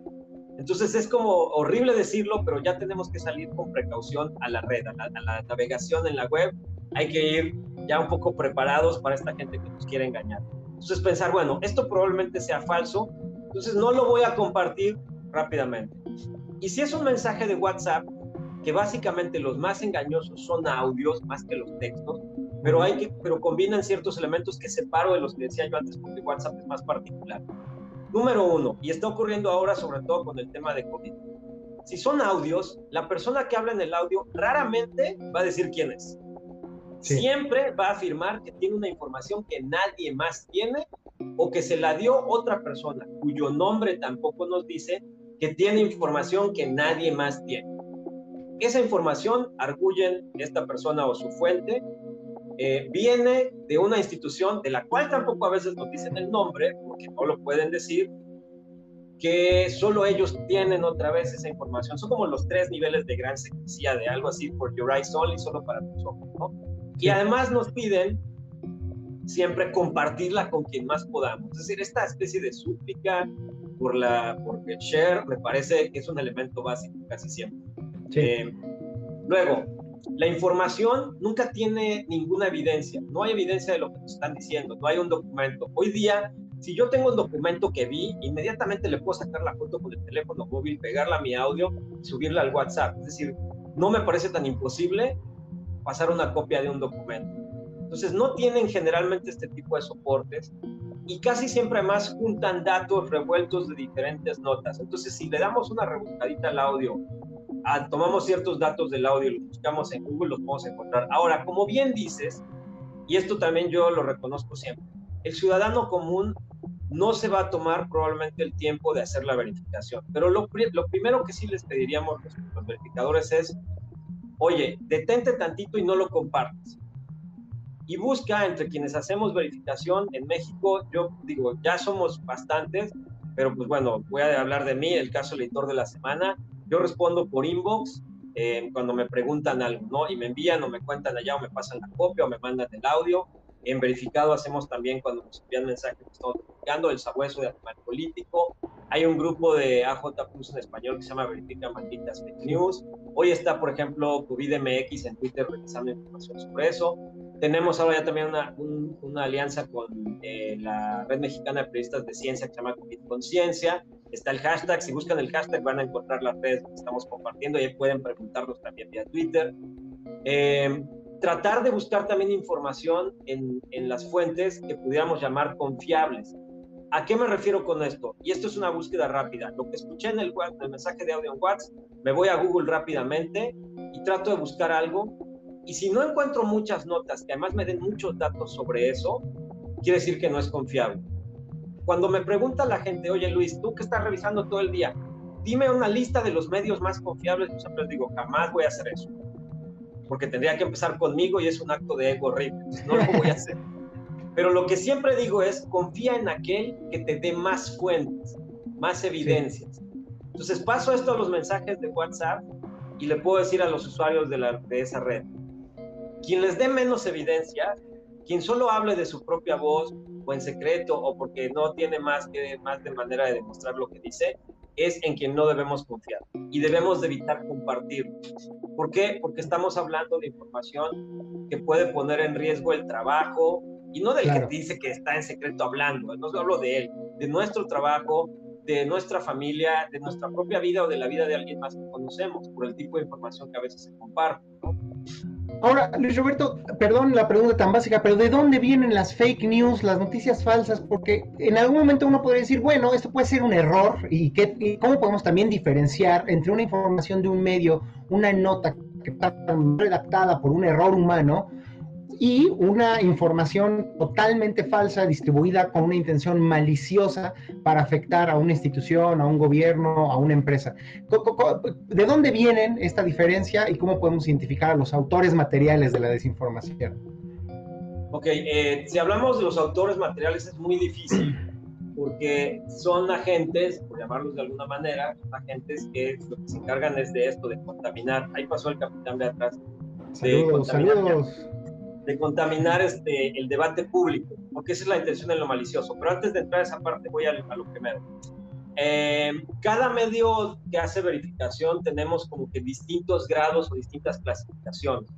Entonces es como horrible decirlo, pero ya tenemos que salir con precaución a la red, a la, navegación en la web. Hay que ir ya un poco preparados para esta gente que nos quiere engañar. Entonces pensar, bueno, esto probablemente sea falso, entonces no lo voy a compartir rápidamente. Y si es un mensaje de WhatsApp, que básicamente los más engañosos son audios más que los textos, pero hay que, pero combinan ciertos elementos que separo de los que decía yo antes, porque WhatsApp es más particular. Número uno, y está ocurriendo ahora sobre todo con el tema de COVID. Si son audios, la persona que habla en el audio raramente va a decir quién es. Siempre va a afirmar que tiene una información que nadie más tiene o que se la dio otra persona cuyo nombre tampoco nos dice que tiene información que nadie más tiene. Esa información, arguyen esta persona o su fuente, eh, viene de una institución de la cual tampoco a veces nos dicen el nombre, porque no lo pueden decir, que solo ellos tienen otra vez esa información. Son como los tres niveles de gran secrecía de algo así, por your eyes only, solo para tus ojos, ¿no? Y además nos piden siempre compartirla con quien más podamos. Es decir, esta especie de súplica por, la, por el share me parece que es un elemento básico casi siempre. Eh, luego, la información nunca tiene ninguna evidencia, no hay evidencia de lo que nos están diciendo, no hay un documento. Hoy día, si yo tengo un documento que vi, inmediatamente le puedo sacar la foto con el teléfono móvil, pegarla a mi audio subirla al WhatsApp. Es decir, no me parece tan imposible pasar una copia de un documento. Entonces, no tienen generalmente este tipo de soportes y casi siempre más juntan datos revueltos de diferentes notas. Entonces, si le damos una rebuscadita al audio Ah, tomamos ciertos datos del audio los buscamos en Google, los podemos encontrar. Ahora, como bien dices, y esto también yo lo reconozco siempre, el ciudadano común no se va a tomar probablemente el tiempo de hacer la verificación. Pero lo, primero que sí les pediríamos los, los verificadores es, oye, detente tantito y no lo compartas. Y busca entre quienes hacemos verificación en México, yo digo, ya somos bastantes, pero pues bueno, voy a hablar de mí, el caso editor de la semana. Yo respondo por inbox eh, cuando me preguntan algo, ¿no? Y me envían o me cuentan allá o me pasan la copia o me mandan el audio. En verificado hacemos también cuando nos envían mensajes que estamos verificando, el sabueso de animal político. Hay un grupo de AJ Plus en español que se llama Verifica Malditas Fake News. Hoy está, por ejemplo, COVIDMX en Twitter revisando información sobre eso. Tenemos ahora ya también una, alianza con eh, la Red Mexicana de Periodistas de Ciencia que se llama COVID Conciencia. Está el hashtag, si buscan el hashtag van a encontrar las redes que estamos compartiendo ahí pueden preguntarnos también vía Twitter. Eh, tratar de buscar también información en, en, las fuentes que pudiéramos llamar confiables. ¿A qué me refiero con esto? Y esto es una búsqueda rápida. Lo que escuché en el, el mensaje de audio en WhatsApp, me voy a Google rápidamente y trato de buscar algo. Y si no encuentro muchas notas que además me den muchos datos sobre eso, quiere decir que no es confiable. Cuando me pregunta la gente, oye Luis, tú que estás revisando todo el día, dime una lista de los medios más confiables, yo siempre les digo, jamás voy a hacer eso porque tendría que empezar conmigo y es un acto de ego horrible, no lo voy a hacer. <laughs> Pero lo que siempre digo es, confía en aquel que te dé más fuentes, más evidencias. Entonces paso esto a los mensajes de WhatsApp y le puedo decir a los usuarios de, la, de esa red, quien les dé menos evidencia, quien solo hable de su propia voz o en secreto o porque no tiene más, que, más de manera de demostrar lo que dice, es en quien no debemos confiar y debemos de evitar compartir. ¿Por qué? Porque estamos hablando de información que puede poner en riesgo el trabajo y no del que dice que está en secreto hablando, no hablo de él, de nuestro trabajo, de nuestra familia, de nuestra propia vida o de la vida de alguien más que conocemos, por el tipo de información que a veces se comparte. ¿no? Ahora, Luis Roberto, perdón la pregunta tan básica, pero ¿de dónde vienen las fake news, las noticias falsas? Porque en algún momento uno podría decir, bueno, esto puede ser un error y, qué, cómo podemos también diferenciar entre una información de un medio, una nota que está redactada por un error humano, y una información totalmente falsa distribuida con una intención maliciosa para afectar a una institución, a un gobierno, a una empresa. ¿De dónde vienen esta diferencia y cómo podemos identificar a los autores materiales de la desinformación? Ok, eh, si hablamos de los autores materiales es muy difícil porque son agentes, por llamarlos de alguna manera, agentes que lo que se encargan es de esto, de contaminar. Ahí pasó el capitán de atrás. Saludos, saludos de contaminar este, el debate público, porque esa es la intención en lo malicioso. Pero antes de entrar a esa parte, voy a, a lo primero. Eh, cada medio que hace verificación tenemos como que distintos grados o distintas clasificaciones.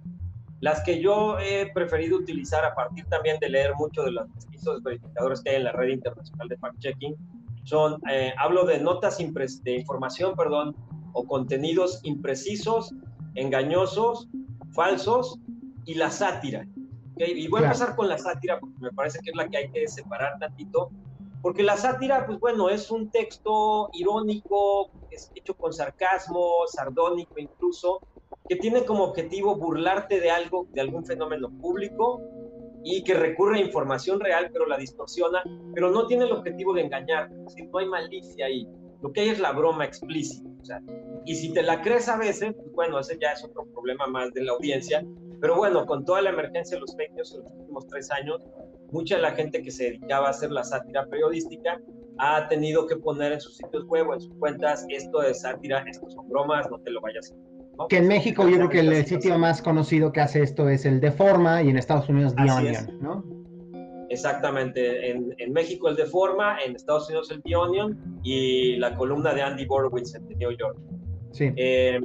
Las que yo he preferido utilizar a partir también de leer mucho de los distintos verificadores que hay en la red internacional de fact-checking son, eh, hablo de notas de información, perdón, o contenidos imprecisos, engañosos, falsos y la sátira. Y voy a empezar con la sátira porque me parece que es la que hay que separar tantito, porque la sátira, pues bueno, es un texto irónico, es hecho con sarcasmo, sardónico incluso, que tiene como objetivo burlarte de algo, de algún fenómeno público y que recurre a información real, pero la distorsiona, pero no tiene el objetivo de engañar, es decir, no hay malicia ahí. Lo que hay es la broma explícita. O sea, y si te la crees a veces, pues bueno, ese ya es otro problema más de la audiencia, pero bueno, con toda la emergencia de los fake news en los últimos tres años, mucha de la gente que se dedicaba a hacer la sátira periodística ha tenido que poner en sus sitios web o en sus cuentas esto de sátira, esto son bromas, no te lo vayas a ¿no? Que en México yo creo que el sitio más conocido que hace esto es el Deforma y en Estados Unidos The Onion, ¿no? Exactamente, en, en, México el Deforma, en Estados Unidos el The Onion y la columna de Andy Borowitz en New York. Sí. Eh,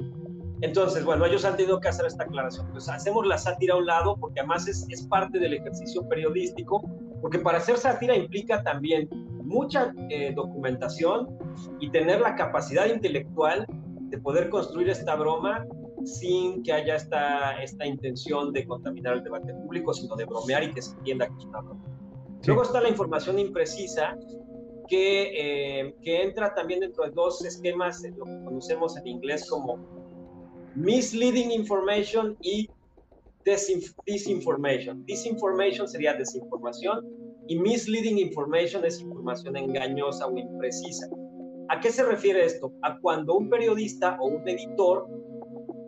entonces, bueno, ellos han tenido que hacer esta aclaración. Pues hacemos la sátira a un lado porque además es, es parte del ejercicio periodístico, porque para hacer sátira implica también mucha eh, documentación y tener la capacidad intelectual de poder construir esta broma sin que haya esta, esta intención de contaminar el debate público, sino de bromear y que se entienda que es una broma. Sí. Luego está la información imprecisa, que, eh, que entra también dentro de dos esquemas, lo que conocemos en inglés como misleading information y disinformation. Disinformation sería desinformación Y misleading information es información engañosa o imprecisa. ¿A qué se refiere esto? A cuando un periodista o un editor,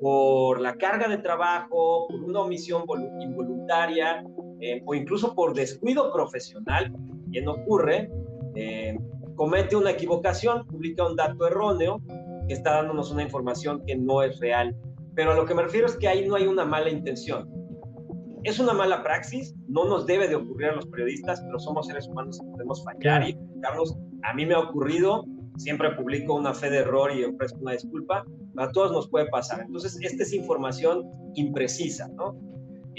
por la carga de trabajo, por una omisión involuntaria eh, o incluso por descuido profesional, que no ocurre, eh, comete una equivocación, publica un dato erróneo que está dándonos una información que no es real. Pero a lo que me refiero es que ahí no hay una mala intención. Es una mala praxis, no nos debe de ocurrir a los periodistas, pero somos seres humanos y podemos fallar y Carlos, a mí me ha ocurrido, siempre publico una fe de error y ofrezco una disculpa, a todos nos puede pasar. Entonces, esta es información imprecisa, ¿no?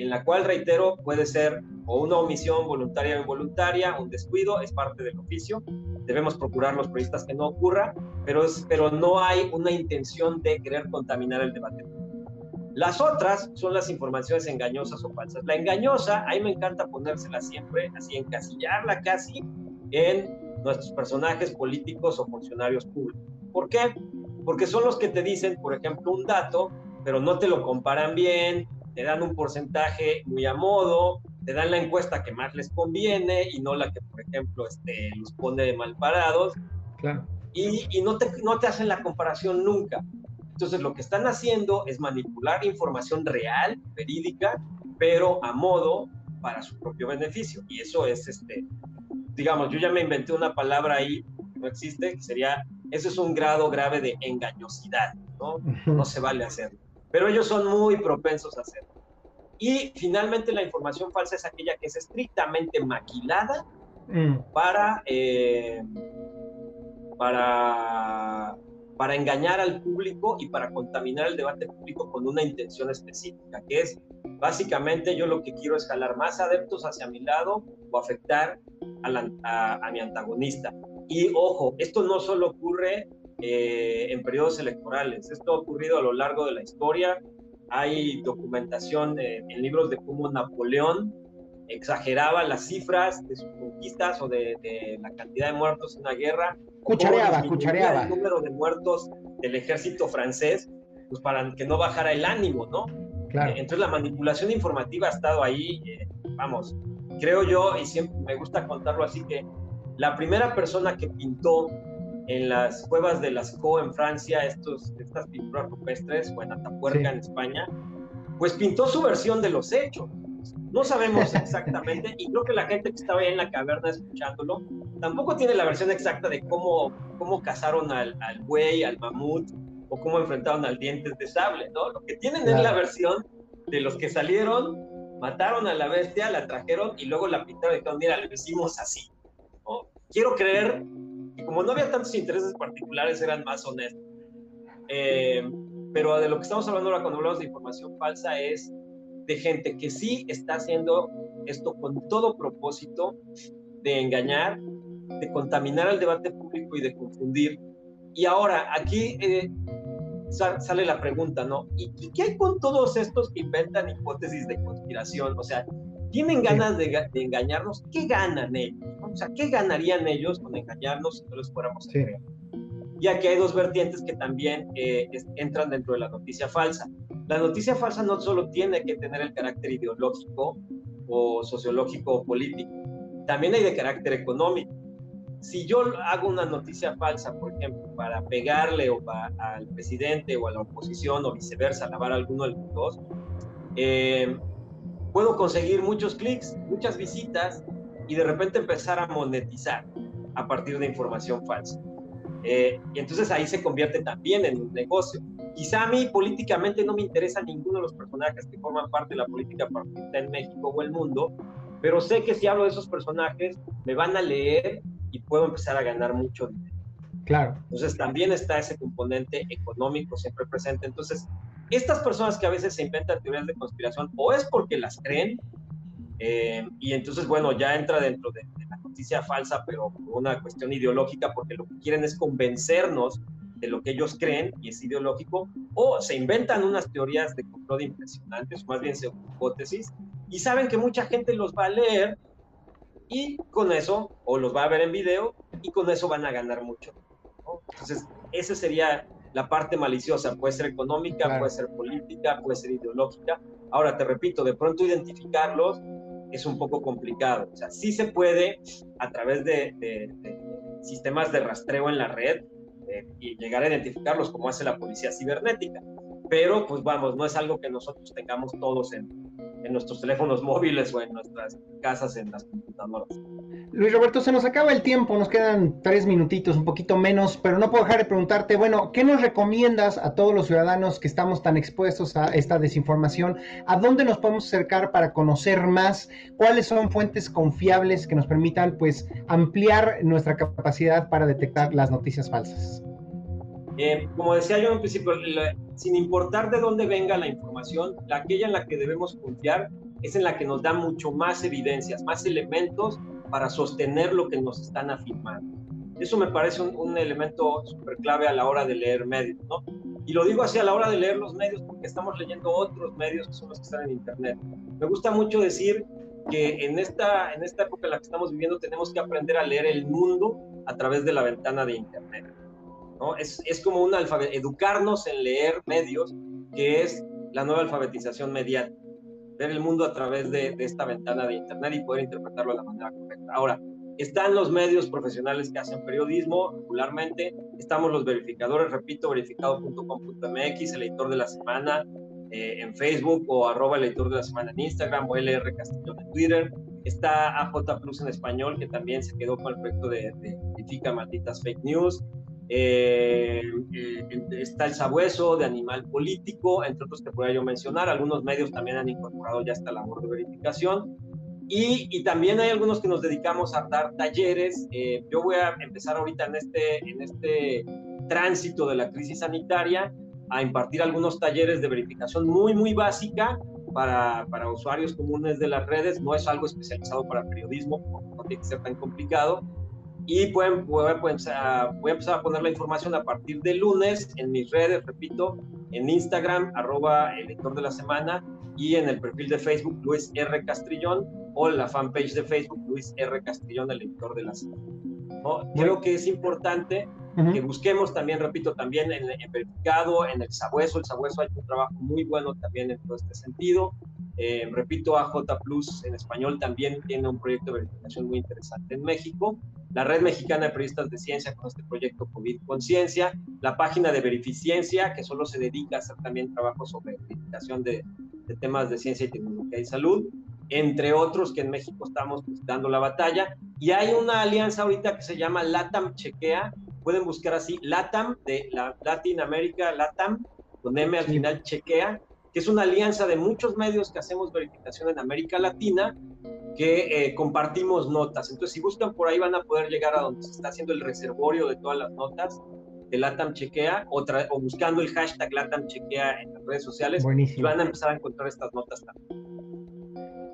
En la cual, reitero, puede ser o una omisión voluntaria o involuntaria, un descuido, es parte del oficio. Debemos procurar los periodistas que no ocurra, pero, es, pero no hay una intención de querer contaminar el debate. Las otras son las informaciones engañosas o falsas. La engañosa, ahí me encanta ponérsela siempre, así encasillarla casi en nuestros personajes políticos o funcionarios públicos. ¿Por qué? Porque son los que te dicen, por ejemplo, un dato, pero no te lo comparan bien, te dan un porcentaje muy a modo, te dan la encuesta que más les conviene y no la que, por ejemplo, este, los pone mal parados. Claro. Y, y no, te, no te hacen la comparación nunca. Entonces, lo que están haciendo es manipular información real, verídica, pero a modo para su propio beneficio. Y eso es, este, digamos, yo ya me inventé una palabra ahí que no existe, que sería, eso es un grado grave de engañosidad, ¿no? No se vale hacerlo. Pero ellos son muy propensos a hacerlo. Y finalmente la información falsa es aquella que es estrictamente maquilada mm. para, eh, para, para engañar al público y para contaminar el debate público con una intención específica, que es básicamente yo lo que quiero es jalar más adeptos hacia mi lado o afectar a, a, mi antagonista. Y ojo, esto no solo ocurre eh, en periodos electorales, esto ha ocurrido a lo largo de la historia hay documentación en libros de cómo Napoleón exageraba las cifras de sus conquistas o de, la cantidad de muertos en una guerra. Cuchareaba, cuchareaba. El número de muertos del ejército francés, pues para que no bajara el ánimo, ¿no? Claro. Entonces la manipulación informativa ha estado ahí, eh, vamos, creo yo, y siempre me gusta contarlo así, que la primera persona que pintó en las cuevas de Lascaux en Francia, estos, estas pinturas rupestres, o en Atapuerca en España, pues pintó su versión de los hechos. No sabemos <laughs> exactamente, y creo que la gente que estaba ahí en la caverna escuchándolo, tampoco tiene la versión exacta de cómo, cómo cazaron al, al buey, al mamut, o cómo enfrentaron al dientes de sable, ¿no? Lo que tienen es la versión de los que salieron, mataron a la bestia, la trajeron y luego la pintaron y dijeron, mira, lo hicimos así. ¿no? Quiero creer como no había tantos intereses particulares, eran más honestos. Eh, pero de lo que estamos hablando ahora cuando hablamos de información falsa es de gente que sí está haciendo esto con todo propósito de engañar, de contaminar el debate público y de confundir. Y ahora, aquí eh, sale la pregunta, ¿no? ¿Y, qué hay con todos estos que inventan hipótesis de conspiración? O sea, tienen ganas de, engañarnos, ¿qué ganan ellos? O sea, ¿qué ganarían ellos con engañarnos si no les fuéramos a creer? Y aquí hay dos vertientes que también eh, entran dentro de la noticia falsa. La noticia falsa no solo tiene que tener el carácter ideológico o sociológico o político, también hay de carácter económico. Si yo hago una noticia falsa, por ejemplo, para pegarle o al presidente o a la oposición o viceversa, lavar a alguno de los dos, eh, puedo conseguir muchos clics, muchas visitas y de repente empezar a monetizar a partir de información falsa. Eh, y entonces ahí se convierte también en un negocio. Quizá a mí políticamente no me interesa ninguno de los personajes que forman parte de la política partidista en México o el mundo, pero sé que si hablo de esos personajes me van a leer y puedo empezar a ganar mucho dinero. Claro. Entonces también está ese componente económico siempre presente. Entonces, estas personas que a veces se inventan teorías de conspiración o es porque las creen eh, y entonces, bueno, ya entra dentro de, la noticia falsa, pero por una cuestión ideológica, porque lo que quieren es convencernos de lo que ellos creen y es ideológico, o se inventan unas teorías de control impresionantes, más bien hipótesis, y saben que mucha gente los va a leer y con eso, o los va a ver en video, y con eso van a ganar mucho. Entonces, esa sería la parte maliciosa, puede ser económica, puede ser política, puede ser ideológica. Ahora, te repito, de pronto identificarlos es un poco complicado. O sea, sí se puede a través de, sistemas de rastreo en la red eh, y llegar a identificarlos como hace la policía cibernética. Pero, pues vamos, no es algo que nosotros tengamos todos en, en nuestros teléfonos móviles o en nuestras casas, en las computadoras. Luis Roberto, se nos acaba el tiempo, nos quedan tres minutitos, un poquito menos, pero no puedo dejar de preguntarte, bueno, ¿qué nos recomiendas a todos los ciudadanos que estamos tan expuestos a esta desinformación? ¿A dónde nos podemos acercar para conocer más? ¿Cuáles son fuentes confiables que nos permitan, pues, ampliar nuestra capacidad para detectar las noticias falsas? Eh, como decía yo en principio, sin importar de dónde venga la información, la, aquella en la que debemos confiar es en la que nos da mucho más evidencias, más elementos para sostener lo que nos están afirmando. Eso me parece un, elemento súper clave a la hora de leer medios, ¿no? Y lo digo así a la hora de leer los medios porque estamos leyendo otros medios que son los que están en Internet. Me gusta mucho decir que en esta, en esta época en la que estamos viviendo tenemos que aprender a leer el mundo a través de la ventana de Internet. Es, es como un educarnos en leer medios, que es la nueva alfabetización mediática ver el mundo a través de, esta ventana de Internet y poder interpretarlo de la manera correcta. Ahora, están los medios profesionales que hacen periodismo regularmente, estamos los verificadores, repito, verificado.com.mx, el editor de la semana eh, en Facebook o arroba el editor de la semana en Instagram o LR Castillo en Twitter, está AJ Plus en español que también se quedó con el proyecto de, de Verifica Malditas Fake News, eh, eh, está el sabueso de animal político, entre otros que podría yo mencionar. Algunos medios también han incorporado ya esta labor de verificación. Y, y también hay algunos que nos dedicamos a dar talleres. Eh, yo voy a empezar ahorita en este, en este tránsito de la crisis sanitaria a impartir algunos talleres de verificación muy, muy básica para, para usuarios comunes de las redes. No es algo especializado para periodismo, no tiene que ser tan complicado y pueden, voy, a empezar, voy a empezar a poner la información a partir de lunes en mis redes, repito, en Instagram, arroba el lector de la semana, y en el perfil de Facebook, Luis R. Castrillón, o la fanpage de Facebook, Luis R. Castrillón, el lector de la semana. ¿No? Creo que es importante que busquemos también, repito, también en el verificado, en el sabueso. El sabueso ha hecho un trabajo muy bueno también en todo este sentido. Eh, repito, AJ Plus en español también tiene un proyecto de verificación muy interesante en México. La Red Mexicana de Periodistas de Ciencia con este proyecto COVID Conciencia. La página de Verificiencia, que solo se dedica a hacer también trabajo sobre verificación de, temas de ciencia y tecnología y salud. Entre otros que en México estamos pues, dando la batalla. Y hay una alianza ahorita que se llama LATAM Chequea. Pueden buscar así, LATAM, de la Latin America, LATAM, con M al final, Chequea que es una alianza de muchos medios que hacemos verificación en América Latina, que eh, compartimos notas. Entonces, si buscan por ahí, van a poder llegar a donde se está haciendo el reservorio de todas las notas de Latam Chequea o, o buscando el hashtag Latam Chequea en las redes sociales y van a empezar a encontrar estas notas también.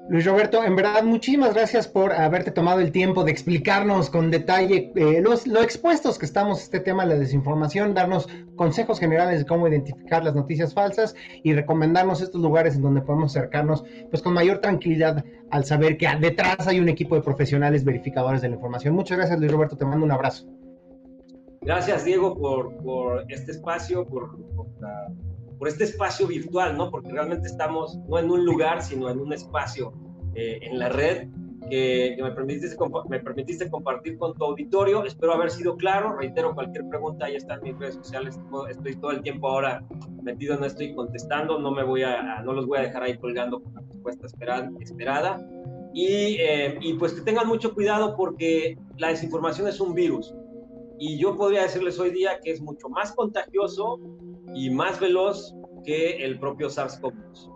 Luis Roberto, en verdad, muchísimas gracias por haberte tomado el tiempo de explicarnos con detalle eh, los, lo expuestos que estamos a este tema de la desinformación, darnos consejos generales de cómo identificar las noticias falsas y recomendarnos estos lugares en donde podemos acercarnos pues con mayor tranquilidad al saber que detrás hay un equipo de profesionales verificadores de la información. Muchas gracias, Luis Roberto, te mando un abrazo. Gracias, Diego, por, por este espacio, por, por por este espacio virtual, ¿no? Porque realmente estamos no en un lugar, sino en un espacio eh, en la red que, me, permitiste, me permitiste compartir con tu auditorio. Espero haber sido claro. Reitero, cualquier pregunta, ahí están mis redes sociales. Estoy todo el tiempo ahora metido en esto y contestando. No, me voy a, no los voy a dejar ahí colgando con la respuesta esperada. esperada. Y, eh, y pues que tengan mucho cuidado porque la desinformación es un virus. Y yo podría decirles hoy día que es mucho más contagioso y más veloz que el propio SARS-CoV-2.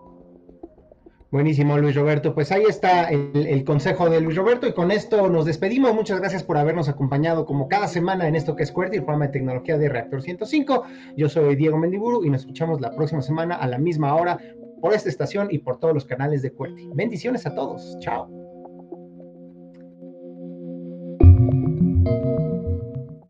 Buenísimo, Luis Roberto. Pues ahí está el, consejo de Luis Roberto y con esto nos despedimos. Muchas gracias por habernos acompañado como cada semana en esto que es QWERTY, el programa de tecnología de Reactor 105. Yo soy Diego Mendiburu y nos escuchamos la próxima semana a la misma hora por esta estación y por todos los canales de QWERTY. Bendiciones a todos. Chao.